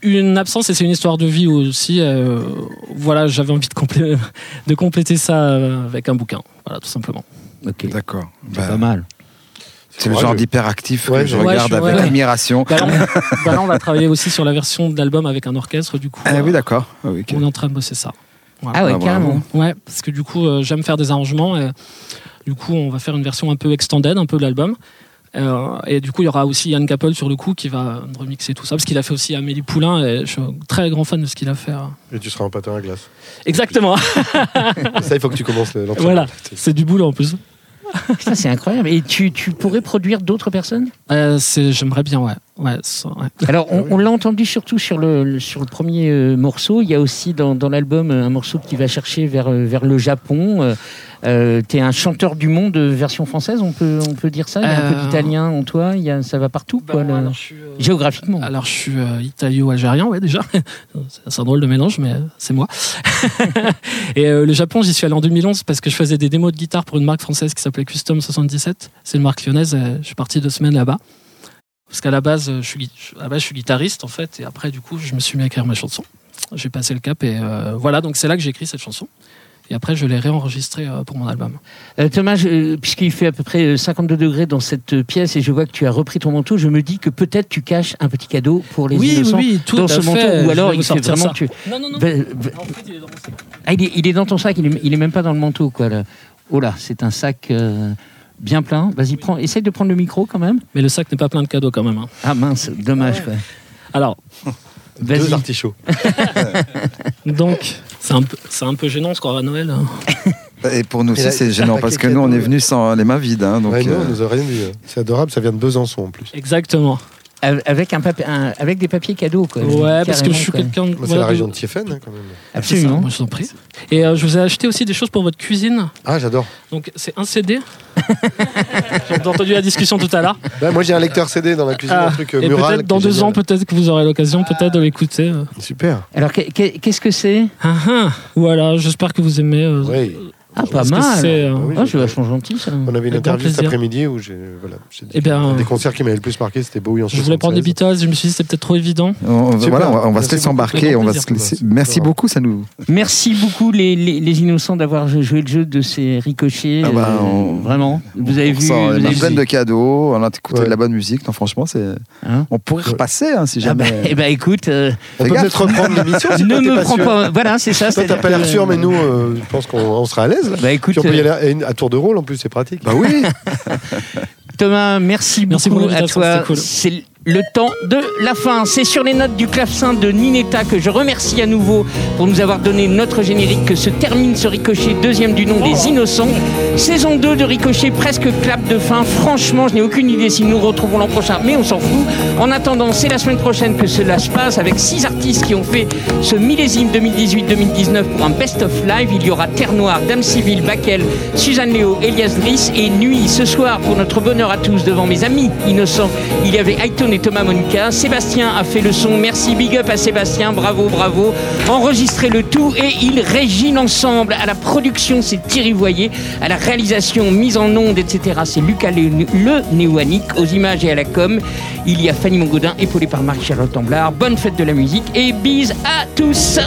une absence et c'est une histoire de vie aussi. euh, voilà, j'avais envie de, complé- de compléter ça euh, avec un bouquin. Voilà, tout simplement. Ok. D'accord. C'est Bah, pas mal. c'est le genre d'hyperactif Ouais, que je ouais, regarde je suis- avec ouais. admiration. Bah là, on, bah là, on va travailler aussi sur la version de l'album avec un orchestre, du coup. Ah euh, oui, d'accord. Ah oui, on est en train de bosser ça. Voilà. Ah ouais, Ah, carrément. Ouais, parce que du coup, euh, j'aime faire des arrangements. Et, du coup, on va faire une version un peu extended, un peu de l'album. Euh, et du coup, il y aura aussi Yann Capel sur le coup qui va remixer tout ça, parce qu'il a fait aussi Amélie Poulain. Et je suis un très grand fan de ce qu'il a fait. euh. Et tu seras en patin à glace. Exactement. Ça, il faut que tu commences le- l'entraînement. voilà, c'est du boulot en plus. Putain, c'est incroyable. Et tu, tu pourrais produire d'autres personnes? Euh, c'est- J'aimerais bien, ouais. Ouais, ça, ouais. Alors, on, on l'a entendu surtout sur le, le- sur le premier euh, morceau. Il y a aussi dans, dans l'album euh, un morceau qui va chercher vers, euh, vers le Japon. Euh, T'es un chanteur du monde version française, on peut, on peut dire ça? Il y a un peu d'italien en toi, il y a, ça va partout, quoi, le- alors, je suis, euh, géographiquement. Alors, je suis euh, italio-algérien, ouais, déjà. c'est un drôle de mélange, mais euh, c'est moi. et euh, le Japon, j'y suis allé en 2011 parce que je faisais des démos de guitare pour une marque française qui s'appelait Custom 77. C'est une marque lyonnaise. je suis parti deux semaines là-bas. Parce qu'à la base, je suis, gui- à la base, je suis guitariste, en fait. Et après, du coup, je me suis mis à écrire mes chansons. J'ai passé le cap et euh, voilà. Donc, c'est là que j'ai écrit cette chanson. Et après, je l'ai réenregistrée euh, pour mon album. Euh, Thomas, puisqu'il fait à peu près euh, 52 degrés dans cette pièce et je vois que tu as repris ton manteau, je me dis que peut-être tu caches un petit cadeau pour les innocents tout dans ce fait. manteau, ou alors il fait vraiment ça. tu. Non, non, non. Bah, bah, En fait, il est dans mon sac. Ah, il est, il est dans ton sac, il est, il est même pas dans le manteau, quoi. là. Oh là, c'est un sac euh, bien plein. Vas-y, prends, essaye de prendre le micro quand même. Mais le sac n'est pas plein de cadeaux quand même. hein. Ah mince, dommage, quoi. Alors, Deux Vas-y. artichauts. Donc, c'est un, peu- c'est un peu gênant, ce qu'on à Noël. hein. Et pour nous aussi, c'est gênant parce que nous, on est ouais. venus sans les mains vides. hein, donc, Ouais, non, euh, on nous a rien dit. C'est adorable, ça vient de Besançon en plus. Exactement. Avec, un papier, un- avec des papiers cadeaux, quoi. Ouais, parce que je suis quelqu'un de. C'est voilà, la région de Tiefen, hein, quand même. C'est ça, Absolument. moi, je vous en prie. Et euh, je vous ai acheté aussi des choses pour votre cuisine. Ah, j'adore. Donc, c'est un CD. J'ai entendu la discussion tout à l'heure. Ouais, moi, j'ai un lecteur CD dans la cuisine, Ah, un truc euh, et mural. peut-être dans deux génial. ans, peut-être que vous aurez l'occasion peut-être de l'écouter. euh. Super. Alors, qu'est- qu'est- qu'est-ce que c'est? Ah, ah. Voilà, j'espère que vous aimez. euh, Oui. Ah, pas mal. euh, oui, Oh, je- c'est vachement gentil, ça. On avait une Avec interview cet après-midi où j'ai voilà, j'ai dit Eh bien, des concerts qui m'avaient le plus marqué, c'était Bowie en Je voulais prendre des 76. Beatles, je me suis dit c'était peut-être trop évident. on, on- Super. voilà, on va, on va se Merci laisser beaucoup. embarquer. On va plaisir. se laisser- Merci. Beaucoup, ça nous. Merci beaucoup, les, les, les innocents, d'avoir joué le jeu de ces ricochets. Ah bah, euh, on- Vraiment. Vous avez on vu. avez dizaine vu- de cadeaux, on a écouté Ouais. de la bonne musique. Non, franchement, c'est. Hein on pourrait repasser hein, si Ah bah, jamais. eh ben, écoute, euh, On peut peut-être reprendre l'émission si ne me prends pas. Voilà, c'est ça. Toi, t'as pas l'air sûr, mais nous, je pense qu'on on sera à l'aise. Bah écoute, Puis on peut y euh, aller à, à tour de rôle, en plus, c'est pratique. Bah oui. Thomas, merci, Merci beaucoup pour à toi. c'était cool. Le temps de la fin. C'est sur les notes du clavecin de Ninetta que je remercie à nouveau pour nous avoir donné notre générique que se termine ce Ricochet, deuxième du nom des Innocents. Saison 2 de Ricochet, presque clap de fin. Franchement, je n'ai aucune idée si nous retrouvons l'an prochain, mais on s'en fout. En attendant, c'est la semaine prochaine que cela se passe avec six artistes qui ont fait ce millésime 2018-2019 pour un best-of live. Il y aura Terre Noire, Dame Civile, Bakel, Suzanne Léo, Elias Driss et Nuit. Ce soir, pour notre bonheur à tous, devant mes amis innocents, il y avait Ayton Thomas Monica. Sébastien a fait le son. Merci, big up à Sébastien. Bravo, bravo. Enregistrez le tout et ils réginent ensemble. À la production, c'est Thierry Voyer. À la réalisation, mise en onde, etc., c'est Lucas Le, Néoanique. Aux images et à la com, il y a Fanny Mongodin, épaulée par Marc-Charlotte Amblard. Bonne fête de la musique et bise à tous.